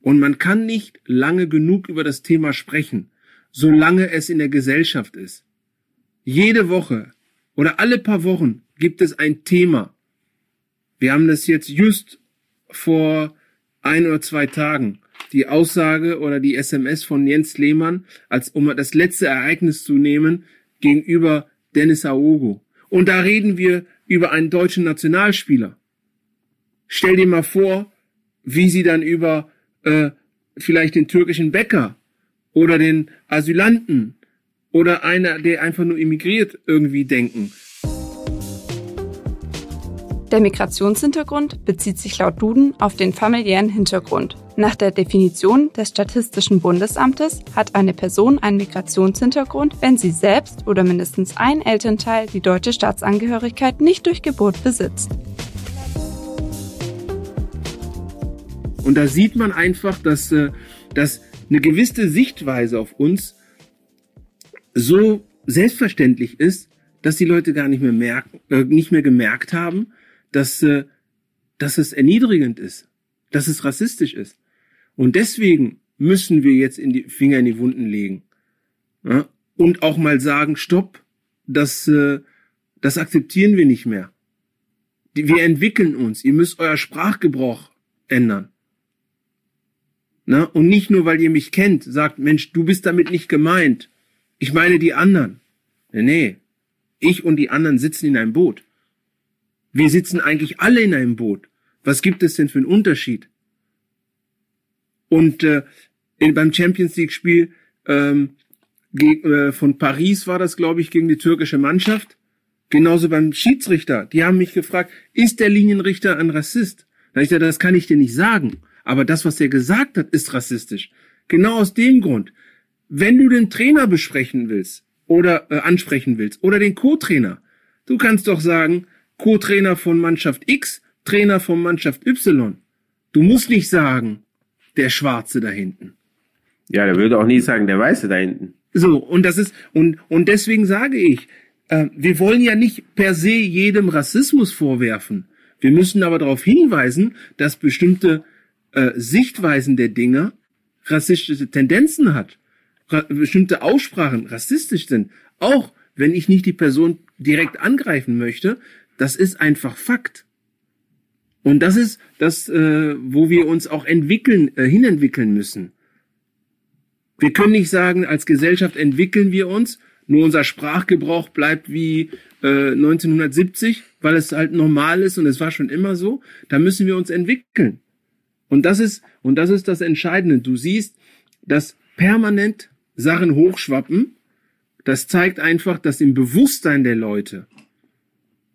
Und man kann nicht lange genug über das Thema sprechen, solange es in der Gesellschaft ist. Jede Woche oder alle paar Wochen gibt es ein Thema. Wir haben das jetzt just vor ein oder zwei Tagen. Die Aussage oder die SMS von Jens Lehmann, als um das letzte Ereignis zu nehmen, gegenüber Dennis Aogo. Und da reden wir über einen deutschen Nationalspieler. Stell dir mal vor, wie sie dann über äh, vielleicht den türkischen Bäcker oder den Asylanten oder einer, der einfach nur immigriert, irgendwie denken. Der Migrationshintergrund bezieht sich laut Duden auf den familiären Hintergrund. Nach der Definition des Statistischen Bundesamtes hat eine Person einen Migrationshintergrund, wenn sie selbst oder mindestens ein Elternteil die deutsche Staatsangehörigkeit nicht durch Geburt besitzt. Und da sieht man einfach, dass, äh, dass eine gewisse Sichtweise auf uns so selbstverständlich ist, dass die Leute gar nicht mehr merken, äh, nicht mehr gemerkt haben, dass, äh, dass es erniedrigend ist, dass es rassistisch ist. Und deswegen müssen wir jetzt in die Finger in die Wunden legen. Ja? Und auch mal sagen, stopp, das, äh, das akzeptieren wir nicht mehr. Wir entwickeln uns. Ihr müsst euer Sprachgebrauch ändern. Na? Und nicht nur, weil ihr mich kennt, sagt, Mensch, du bist damit nicht gemeint. Ich meine die anderen. Nee, nee. Ich und die anderen sitzen in einem Boot. Wir sitzen eigentlich alle in einem Boot. Was gibt es denn für einen Unterschied? Und äh, in, beim Champions League Spiel ähm, äh, von Paris war das, glaube ich, gegen die türkische Mannschaft. Genauso beim Schiedsrichter. Die haben mich gefragt, ist der Linienrichter ein Rassist? Da ich gesagt, das kann ich dir nicht sagen. Aber das, was er gesagt hat, ist rassistisch. Genau aus dem Grund. Wenn du den Trainer besprechen willst oder äh, ansprechen willst oder den Co-Trainer, du kannst doch sagen, Co-Trainer von Mannschaft X, Trainer von Mannschaft Y. Du musst nicht sagen, der Schwarze da hinten. Ja, der würde auch nie sagen, der Weiße da hinten. So, und das ist, und, und deswegen sage ich, äh, wir wollen ja nicht per se jedem Rassismus vorwerfen. Wir müssen aber darauf hinweisen, dass bestimmte äh, Sichtweisen der Dinge rassistische Tendenzen hat, ra bestimmte Aussprachen rassistisch sind, auch wenn ich nicht die Person direkt angreifen möchte, das ist einfach Fakt. Und das ist das, äh, wo wir uns auch entwickeln, äh, hinentwickeln müssen. Wir können nicht sagen, als Gesellschaft entwickeln wir uns, nur unser Sprachgebrauch bleibt wie äh, 1970, weil es halt normal ist und es war schon immer so. Da müssen wir uns entwickeln. Und das ist, und das ist das Entscheidende. Du siehst, dass permanent Sachen hochschwappen. Das zeigt einfach, dass im Bewusstsein der Leute,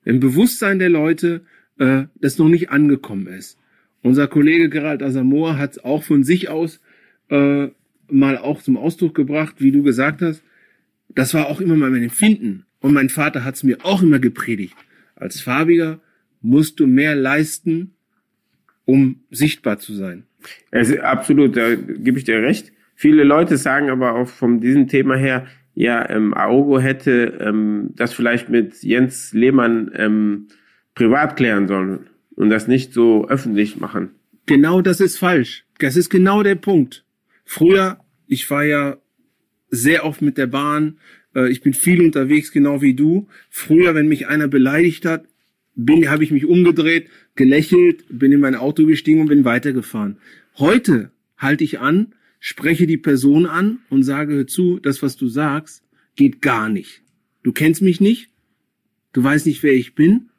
im Bewusstsein der Leute, äh, das noch nicht angekommen ist. Unser Kollege Gerald Asamoah hat auch von sich aus äh, mal auch zum Ausdruck gebracht, wie du gesagt hast. Das war auch immer mein Empfinden. Und mein Vater hat es mir auch immer gepredigt. Als Farbiger musst du mehr leisten, um sichtbar zu sein. Also absolut, da gebe ich dir recht. Viele Leute sagen aber auch von diesem Thema her, ja, ähm, Aogo hätte ähm, das vielleicht mit Jens Lehmann ähm, privat klären sollen und das nicht so öffentlich machen. Genau das ist falsch. Das ist genau der Punkt. Früher, ich war ja sehr oft mit der Bahn, äh, ich bin viel unterwegs, genau wie du. Früher, wenn mich einer beleidigt hat, bin, habe ich mich umgedreht, gelächelt, bin in mein Auto gestiegen und bin weitergefahren. Heute halte ich an, spreche die Person an und sage hör zu, das, was du sagst, geht gar nicht. Du kennst mich nicht, du weißt nicht, wer ich bin.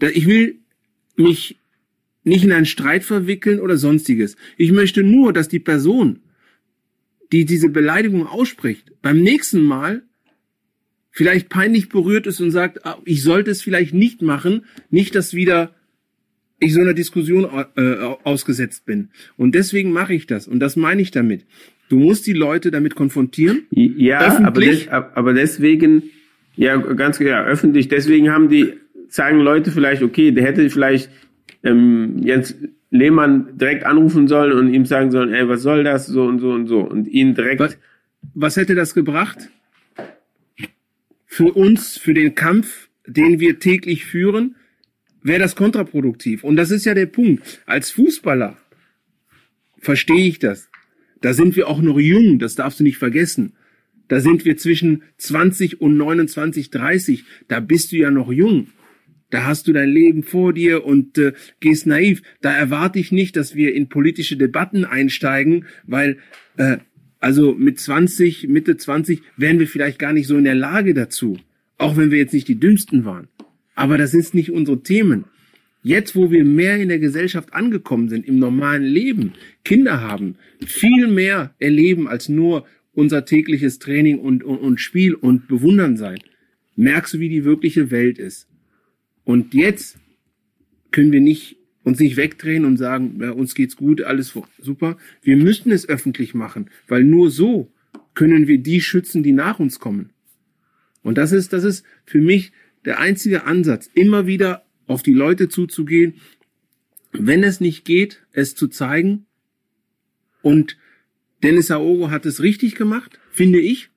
Ich will mich nicht in einen Streit verwickeln oder sonstiges. Ich möchte nur, dass die Person, die diese Beleidigung ausspricht, beim nächsten Mal vielleicht peinlich berührt ist und sagt, ah, ich sollte es vielleicht nicht machen, nicht, dass wieder ich so einer Diskussion äh, ausgesetzt bin. Und deswegen mache ich das. Und das meine ich damit. Du musst die Leute damit konfrontieren. Ja, aber, des, aber deswegen, ja, ganz ja, öffentlich, deswegen haben die, sagen Leute vielleicht, okay, der hätte vielleicht ähm, Jens Lehmann direkt anrufen sollen und ihm sagen sollen, ey, was soll das, so und so und so. Und ihn direkt. Was, was hätte das gebracht? für uns, für den Kampf, den wir täglich führen, wäre das kontraproduktiv. Und das ist ja der Punkt. Als Fußballer verstehe ich das. Da sind wir auch noch jung, das darfst du nicht vergessen. Da sind wir zwischen 20 und 29, 30. Da bist du ja noch jung. Da hast du dein Leben vor dir und äh, gehst naiv. Da erwarte ich nicht, dass wir in politische Debatten einsteigen, weil äh, also mit 20, Mitte 20 wären wir vielleicht gar nicht so in der Lage dazu. Auch wenn wir jetzt nicht die dümmsten waren. Aber das ist nicht unsere Themen. Jetzt, wo wir mehr in der Gesellschaft angekommen sind, im normalen Leben, Kinder haben, viel mehr erleben als nur unser tägliches Training und, und, und Spiel und Bewundern sein, merkst du, wie die wirkliche Welt ist. Und jetzt können wir nicht uns nicht wegdrehen und sagen, ja, uns geht's gut, alles super. Wir müssen es öffentlich machen, weil nur so können wir die schützen, die nach uns kommen. Und das ist, das ist für mich der einzige Ansatz, immer wieder auf die Leute zuzugehen, wenn es nicht geht, es zu zeigen. Und Dennis Aogo hat es richtig gemacht, finde ich,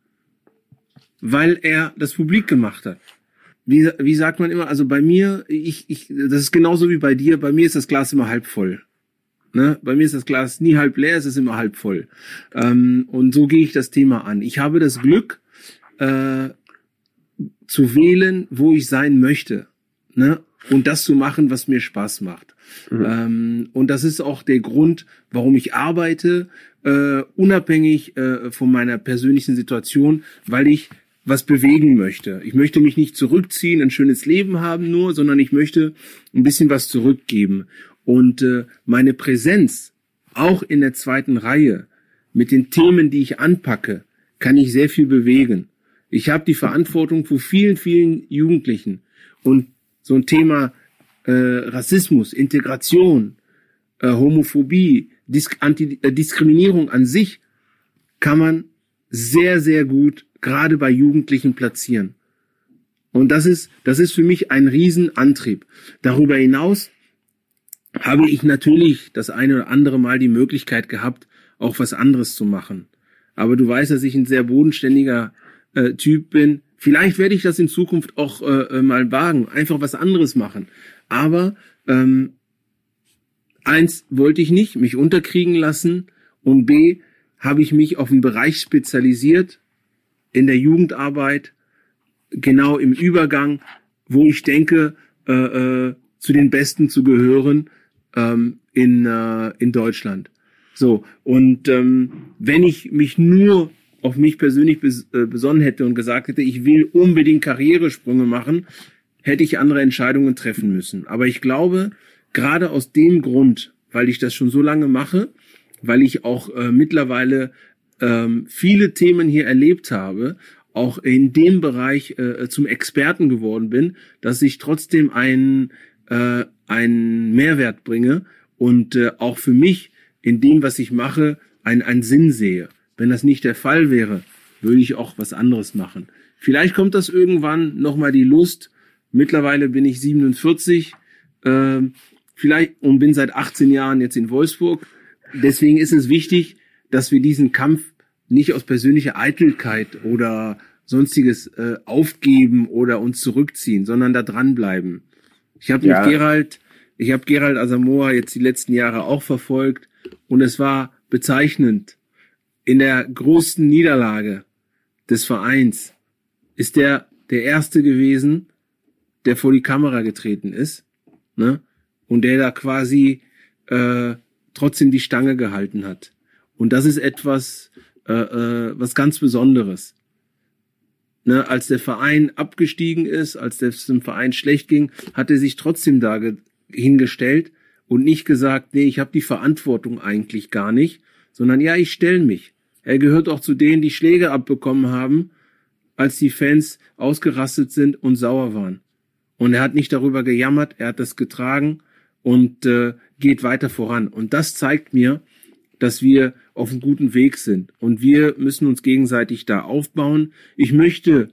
weil er das publik gemacht hat wie, wie sagt man immer, also bei mir, ich, ich, das ist genauso wie bei dir, bei mir ist das Glas immer halb voll. Ne? Bei mir ist das Glas nie halb leer, es ist immer halb voll. Ähm, und so gehe ich das Thema an. Ich habe das Glück, äh, zu wählen, wo ich sein möchte. Ne? Und das zu machen, was mir Spaß macht. Mhm. Ähm, und das ist auch der Grund, warum ich arbeite, äh, unabhängig äh, von meiner persönlichen Situation, weil ich was bewegen möchte. Ich möchte mich nicht zurückziehen, ein schönes Leben haben nur, sondern ich möchte ein bisschen was zurückgeben. Und äh, meine Präsenz, auch in der zweiten Reihe, mit den Themen, die ich anpacke, kann ich sehr viel bewegen. Ich habe die Verantwortung für vielen, vielen Jugendlichen. Und so ein Thema äh, Rassismus, Integration, äh, Homophobie, Dis Anti äh, Diskriminierung an sich kann man sehr, sehr gut gerade bei Jugendlichen platzieren. Und das ist, das ist für mich ein Riesenantrieb. Darüber hinaus habe ich natürlich das eine oder andere Mal die Möglichkeit gehabt, auch was anderes zu machen. Aber du weißt, dass ich ein sehr bodenständiger äh, Typ bin. Vielleicht werde ich das in Zukunft auch äh, äh mal wagen, einfach was anderes machen. Aber ähm, eins wollte ich nicht, mich unterkriegen lassen und b habe ich mich auf einen Bereich spezialisiert in der Jugendarbeit, genau im Übergang, wo ich denke, äh, äh, zu den Besten zu gehören ähm, in, äh, in Deutschland. So, und ähm, wenn ich mich nur auf mich persönlich äh, besonnen hätte und gesagt hätte, ich will unbedingt Karrieresprünge machen, hätte ich andere Entscheidungen treffen müssen. Aber ich glaube, gerade aus dem Grund, weil ich das schon so lange mache, weil ich auch äh, mittlerweile ähm, viele Themen hier erlebt habe, auch in dem Bereich äh, zum Experten geworden bin, dass ich trotzdem einen, äh, einen Mehrwert bringe und äh, auch für mich in dem, was ich mache, einen, einen Sinn sehe. Wenn das nicht der Fall wäre, würde ich auch was anderes machen. Vielleicht kommt das irgendwann nochmal die Lust. Mittlerweile bin ich 47, äh, vielleicht und bin seit 18 Jahren jetzt in Wolfsburg. Deswegen ist es wichtig, dass wir diesen Kampf nicht aus persönlicher Eitelkeit oder sonstiges äh, aufgeben oder uns zurückziehen, sondern da dranbleiben. Ich habe ja. mit Gerald, ich habe Gerald Asamoah jetzt die letzten Jahre auch verfolgt und es war bezeichnend. In der größten Niederlage des Vereins ist der der erste gewesen, der vor die Kamera getreten ist, ne? Und der da quasi äh, trotzdem die Stange gehalten hat. Und das ist etwas, äh, äh, was ganz Besonderes. Ne, als der Verein abgestiegen ist, als es dem Verein schlecht ging, hat er sich trotzdem da hingestellt und nicht gesagt, nee, ich habe die Verantwortung eigentlich gar nicht, sondern ja, ich stelle mich. Er gehört auch zu denen, die Schläge abbekommen haben, als die Fans ausgerastet sind und sauer waren. Und er hat nicht darüber gejammert, er hat das getragen und äh, geht weiter voran. Und das zeigt mir, dass wir auf einem guten Weg sind. Und wir müssen uns gegenseitig da aufbauen. Ich möchte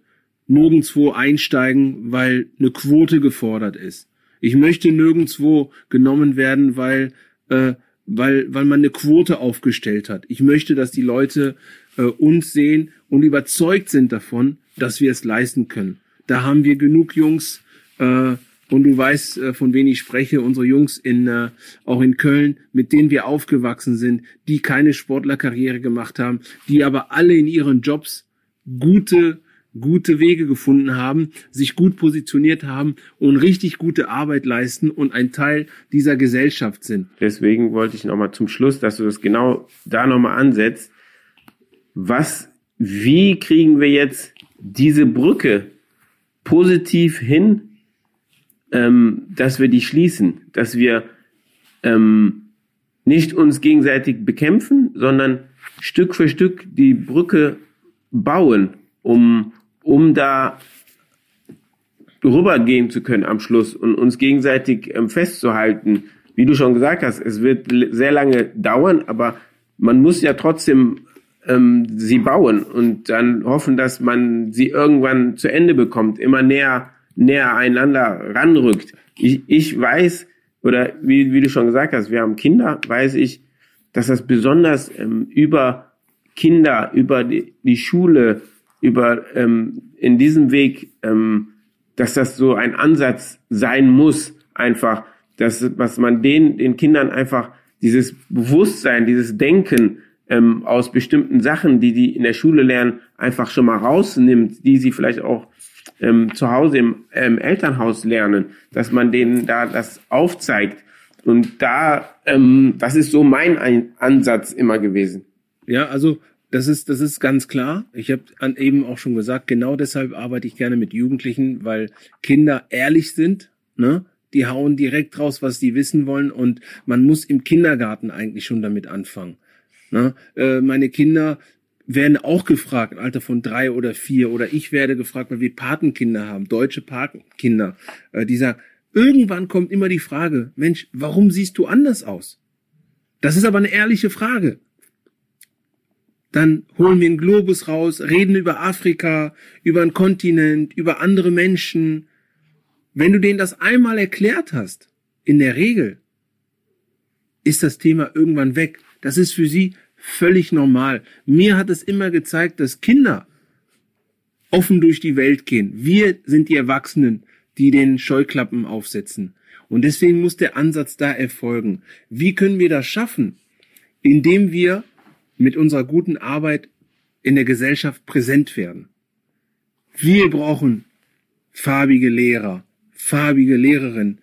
nirgendwo einsteigen, weil eine Quote gefordert ist. Ich möchte nirgendwo genommen werden, weil, äh, weil, weil man eine Quote aufgestellt hat. Ich möchte, dass die Leute äh, uns sehen und überzeugt sind davon, dass wir es leisten können. Da haben wir genug Jungs, äh, und du weißt, äh, von wem ich spreche, unsere Jungs in, äh, auch in Köln, mit denen wir aufgewachsen sind, die keine Sportlerkarriere gemacht haben, die aber alle in ihren Jobs gute, gute Wege gefunden haben, sich gut positioniert haben und richtig gute Arbeit leisten und ein Teil dieser Gesellschaft sind. Deswegen wollte ich nochmal zum Schluss, dass du das genau da nochmal ansetzt. Was, wie kriegen wir jetzt diese Brücke positiv hin ähm, dass wir die schließen, dass wir ähm, nicht uns gegenseitig bekämpfen, sondern Stück für Stück die Brücke bauen, um, um da rübergehen zu können am Schluss und uns gegenseitig ähm, festzuhalten. Wie du schon gesagt hast, es wird sehr lange dauern, aber man muss ja trotzdem ähm, sie bauen und dann hoffen, dass man sie irgendwann zu Ende bekommt, immer näher näher einander ranrückt. Ich, ich weiß, oder wie, wie du schon gesagt hast, wir haben Kinder, weiß ich, dass das besonders ähm, über Kinder, über die, die Schule, über ähm, in diesem Weg, ähm, dass das so ein Ansatz sein muss, einfach, dass was man den den Kindern einfach dieses Bewusstsein, dieses Denken ähm, aus bestimmten Sachen, die die in der Schule lernen, einfach schon mal rausnimmt, die sie vielleicht auch ähm, zu Hause im ähm, Elternhaus lernen, dass man denen da das aufzeigt. Und da, ähm, das ist so mein Ein Ansatz immer gewesen. Ja, also das ist, das ist ganz klar. Ich habe eben auch schon gesagt, genau deshalb arbeite ich gerne mit Jugendlichen, weil Kinder ehrlich sind, ne? Die hauen direkt raus, was die wissen wollen und man muss im Kindergarten eigentlich schon damit anfangen. Ne? Äh, meine Kinder werden auch gefragt, im Alter von drei oder vier, oder ich werde gefragt, weil wir Patenkinder haben, deutsche Patenkinder, äh, die sagen, irgendwann kommt immer die Frage, Mensch, warum siehst du anders aus? Das ist aber eine ehrliche Frage. Dann holen wir einen Globus raus, reden über Afrika, über einen Kontinent, über andere Menschen. Wenn du denen das einmal erklärt hast, in der Regel, ist das Thema irgendwann weg. Das ist für sie völlig normal. Mir hat es immer gezeigt, dass Kinder offen durch die Welt gehen. Wir sind die Erwachsenen, die den Scheuklappen aufsetzen. Und deswegen muss der Ansatz da erfolgen. Wie können wir das schaffen? Indem wir mit unserer guten Arbeit in der Gesellschaft präsent werden. Wir brauchen farbige Lehrer, farbige Lehrerin,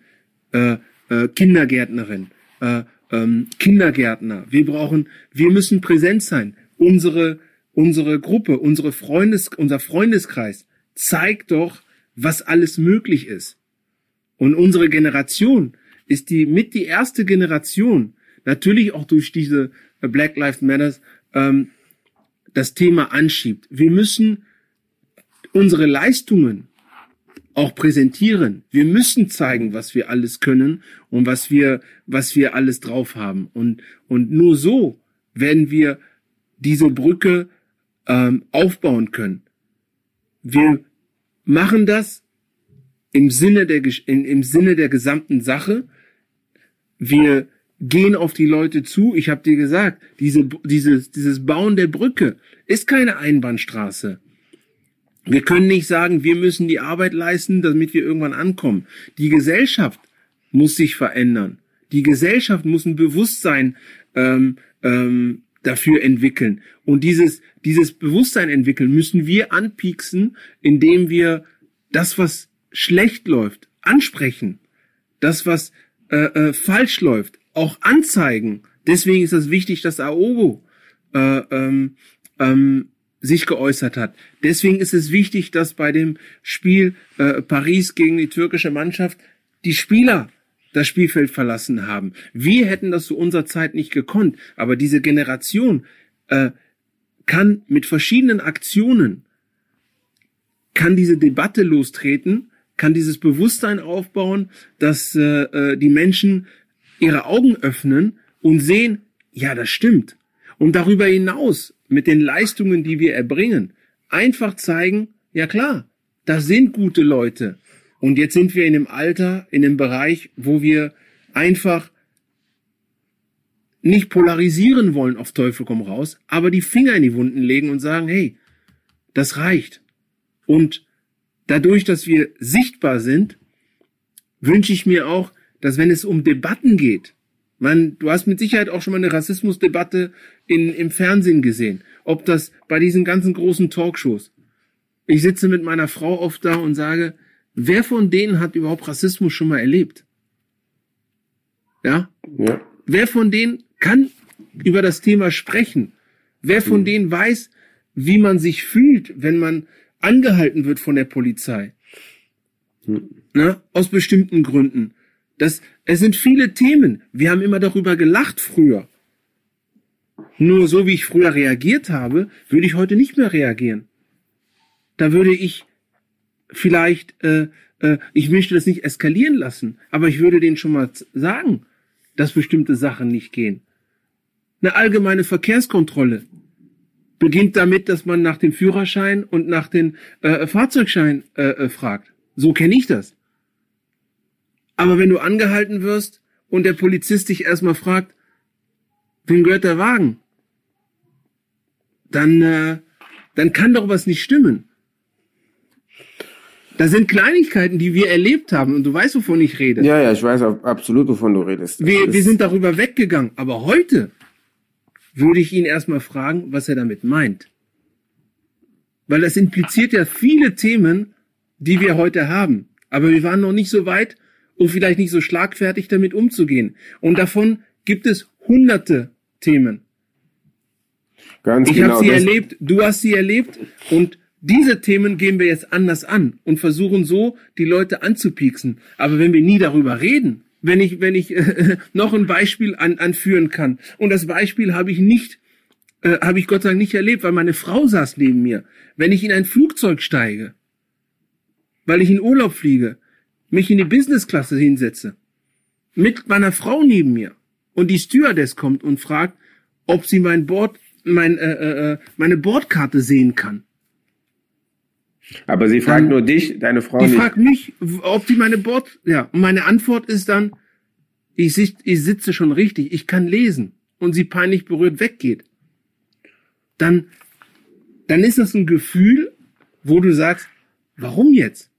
äh, äh, Kindergärtnerin, äh, ähm, Kindergärtner. Wir brauchen, wir müssen präsent sein. Unsere, unsere Gruppe, unsere Freundes, unser Freundeskreis zeigt doch, was alles möglich ist. Und unsere Generation ist die mit die erste Generation, natürlich auch durch diese Black Lives Matters, ähm, das Thema anschiebt. Wir müssen unsere Leistungen auch präsentieren. Wir müssen zeigen, was wir alles können und was wir, was wir alles drauf haben. Und, und nur so werden wir diese Brücke ähm, aufbauen können. Wir machen das im Sinne der, in, im Sinne der gesamten Sache. Wir gehen auf die Leute zu. Ich habe dir gesagt, diese, dieses, dieses Bauen der Brücke ist keine Einbahnstraße. Wir können nicht sagen, wir müssen die Arbeit leisten, damit wir irgendwann ankommen. Die Gesellschaft muss sich verändern. Die Gesellschaft muss ein Bewusstsein ähm, ähm, dafür entwickeln. Und dieses, dieses Bewusstsein entwickeln müssen wir anpieksen, indem wir das, was schlecht läuft, ansprechen. Das, was äh, äh, falsch läuft, auch anzeigen. Deswegen ist es wichtig, dass Aogo äh, ähm, ähm, sich geäußert hat. Deswegen ist es wichtig, dass bei dem Spiel äh, Paris gegen die türkische Mannschaft die Spieler das Spielfeld verlassen haben. Wir hätten das zu unserer Zeit nicht gekonnt, aber diese Generation äh, kann mit verschiedenen Aktionen kann diese Debatte lostreten, kann dieses Bewusstsein aufbauen, dass äh, äh die Menschen ihre Augen öffnen und sehen, ja, das stimmt. Und darüber hinaus mit den Leistungen, die wir erbringen, einfach zeigen, ja klar, das sind gute Leute. Und jetzt sind wir in einem Alter, in einem Bereich, wo wir einfach nicht polarisieren wollen auf Teufel komm raus, aber die Finger in die Wunden legen und sagen, hey, das reicht. Und dadurch, dass wir sichtbar sind, wünsche ich mir auch, dass wenn es um Debatten geht, man, du hast mit Sicherheit auch schon mal eine Rassismusdebatte in, im Fernsehen gesehen. Ob das bei diesen ganzen großen Talkshows. Ich sitze mit meiner Frau oft da und sage, wer von denen hat überhaupt Rassismus schon mal erlebt? Ja? ja. Wer von denen kann über das Thema sprechen? Wer von mhm. denen weiß, wie man sich fühlt, wenn man angehalten wird von der Polizei? Mhm. Na, aus bestimmten Gründen. Das, es sind viele Themen. Wir haben immer darüber gelacht früher. Nur so wie ich früher reagiert habe, würde ich heute nicht mehr reagieren. Da würde ich vielleicht, äh, äh, ich möchte das nicht eskalieren lassen, aber ich würde denen schon mal sagen, dass bestimmte Sachen nicht gehen. Eine allgemeine Verkehrskontrolle beginnt damit, dass man nach dem Führerschein und nach dem äh, Fahrzeugschein äh, äh, fragt. So kenne ich das. Aber wenn du angehalten wirst und der Polizist dich erstmal fragt, wem gehört der Wagen? Dann, äh, dann kann doch was nicht stimmen. Da sind Kleinigkeiten, die wir erlebt haben und du weißt, wovon ich rede. Ja, ja, ich weiß absolut, wovon du redest. Wir, wir sind darüber weggegangen. Aber heute würde ich ihn erstmal fragen, was er damit meint. Weil das impliziert ja viele Themen, die wir heute haben. Aber wir waren noch nicht so weit, und vielleicht nicht so schlagfertig damit umzugehen. Und davon gibt es hunderte Themen. Ganz ich genau, habe sie erlebt, du hast sie erlebt und diese Themen gehen wir jetzt anders an und versuchen so die Leute anzupieksen. Aber wenn wir nie darüber reden, wenn ich wenn ich äh, noch ein Beispiel an, anführen kann und das Beispiel habe ich nicht äh, habe ich Gott sei Dank nicht erlebt, weil meine Frau saß neben mir. Wenn ich in ein Flugzeug steige, weil ich in Urlaub fliege, mich in die Businessklasse hinsetze, mit meiner Frau neben mir und die Stewardess kommt und fragt, ob sie mein Bord, mein, äh, äh, äh meine Bordkarte sehen kann. Aber sie fragt dann, nur dich, deine Frau die nicht. Die fragt mich, ob sie meine Bord, ja, und meine Antwort ist dann, ich, ich sitze schon richtig, ich kann lesen und sie peinlich berührt weggeht. Dann, dann ist das ein Gefühl, wo du sagst, warum jetzt?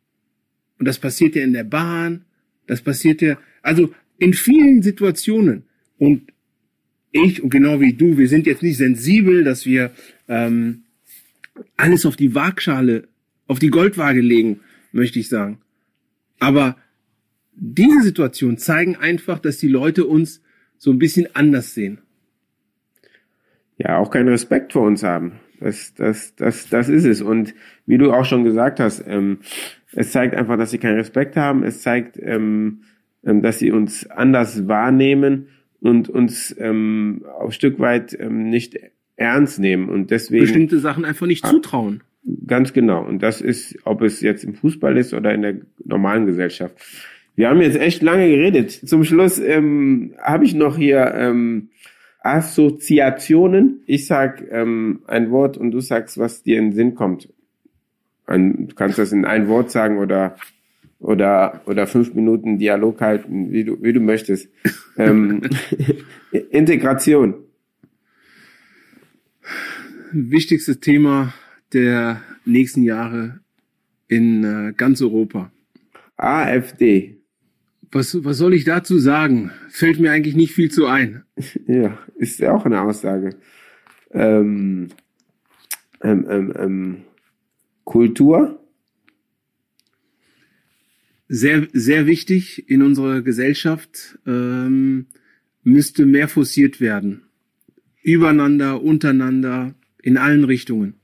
Und das passiert ja in der Bahn, das passiert ja, also in vielen Situationen. Und ich und genau wie du, wir sind jetzt nicht sensibel, dass wir ähm, alles auf die Waagschale, auf die Goldwaage legen, möchte ich sagen. Aber diese Situationen zeigen einfach, dass die Leute uns so ein bisschen anders sehen. Ja, auch keinen Respekt vor uns haben. Das, das, das, das ist es. Und wie du auch schon gesagt hast, ähm, es zeigt einfach, dass sie keinen Respekt haben. Es zeigt, ähm, ähm, dass sie uns anders wahrnehmen und uns ähm, auf Stück weit ähm, nicht ernst nehmen und deswegen bestimmte Sachen einfach nicht zutrauen. Ganz genau. Und das ist, ob es jetzt im Fußball ist oder in der normalen Gesellschaft. Wir haben jetzt echt lange geredet. Zum Schluss ähm, habe ich noch hier ähm, Assoziationen. Ich sag ähm, ein Wort und du sagst, was dir in den Sinn kommt. Ein, du kannst das in ein Wort sagen oder oder oder fünf Minuten Dialog halten, wie du wie du möchtest. ähm, Integration. Wichtigstes Thema der nächsten Jahre in äh, ganz Europa. AfD. Was, was soll ich dazu sagen? Fällt mir eigentlich nicht viel zu ein. Ja, ist ja auch eine Aussage. Ähm, ähm, ähm, ähm Kultur? Sehr, sehr wichtig in unserer Gesellschaft, ähm, müsste mehr forciert werden. Übereinander, untereinander, in allen Richtungen.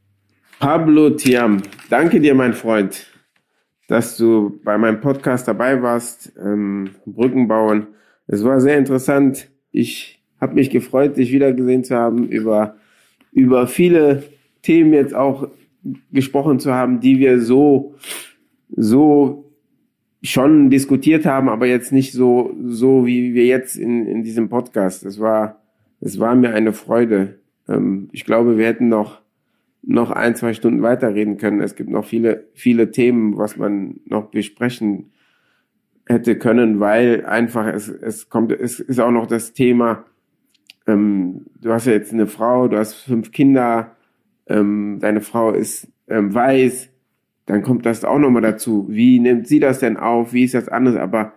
Pablo Tiam, danke dir, mein Freund, dass du bei meinem Podcast dabei warst, ähm, Brücken bauen. Es war sehr interessant. Ich habe mich gefreut, dich wiedergesehen zu haben, über, über viele Themen jetzt auch gesprochen zu haben, die wir so, so schon diskutiert haben, aber jetzt nicht so, so wie wir jetzt in, in diesem Podcast. Es war, es war mir eine Freude. Ähm, ich glaube, wir hätten noch, noch ein, zwei Stunden weiterreden können. Es gibt noch viele, viele Themen, was man noch besprechen hätte können, weil einfach es, es kommt, es ist auch noch das Thema, ähm, du hast ja jetzt eine Frau, du hast fünf Kinder, ähm, deine Frau ist ähm, weiß, dann kommt das auch nochmal dazu. Wie nimmt sie das denn auf? Wie ist das anders? Aber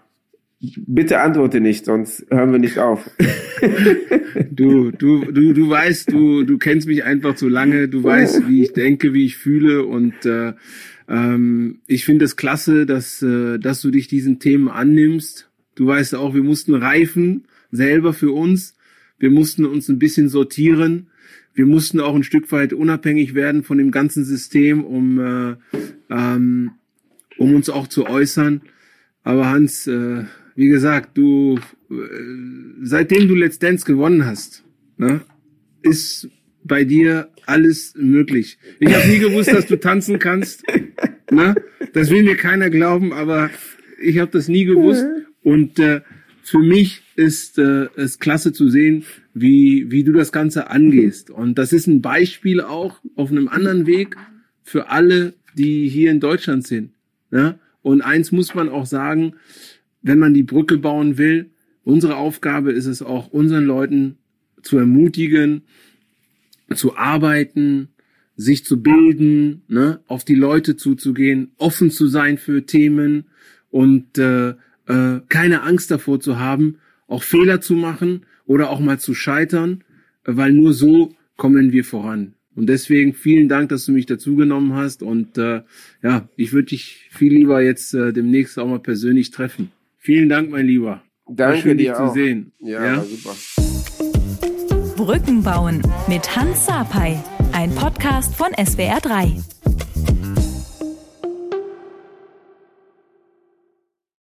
bitte antworte nicht, sonst hören wir nicht auf. du, du, du, du weißt, du, du kennst mich einfach zu lange. Du weißt, wie ich denke, wie ich fühle und äh, ähm, ich finde es klasse, dass, äh, dass du dich diesen Themen annimmst. Du weißt auch, wir mussten reifen selber für uns. Wir mussten uns ein bisschen sortieren wir mussten auch ein Stück weit unabhängig werden von dem ganzen System, um, äh, ähm, um uns auch zu äußern. Aber Hans, äh, wie gesagt, du, äh, seitdem du Let's Dance gewonnen hast, ne, ist bei dir alles möglich. Ich habe nie gewusst, dass du tanzen kannst. Ne? Das will mir keiner glauben, aber ich habe das nie gewusst. Und äh, für mich ist äh, es klasse zu sehen, wie, wie du das Ganze angehst. Und das ist ein Beispiel auch auf einem anderen Weg für alle, die hier in Deutschland sind. Ja? Und eins muss man auch sagen, wenn man die Brücke bauen will, unsere Aufgabe ist es auch, unseren Leuten zu ermutigen, zu arbeiten, sich zu bilden, ne, auf die Leute zuzugehen, offen zu sein für Themen und äh, äh, keine Angst davor zu haben, auch Fehler zu machen oder auch mal zu scheitern, weil nur so kommen wir voran. Und deswegen vielen Dank, dass du mich dazugenommen hast. Und äh, ja, ich würde dich viel lieber jetzt äh, demnächst auch mal persönlich treffen. Vielen Dank, mein Lieber. Danke schön, dir dich auch. zu sehen. Ja, ja? super. Brücken bauen mit Hans Sapai, ein Podcast von SWR 3.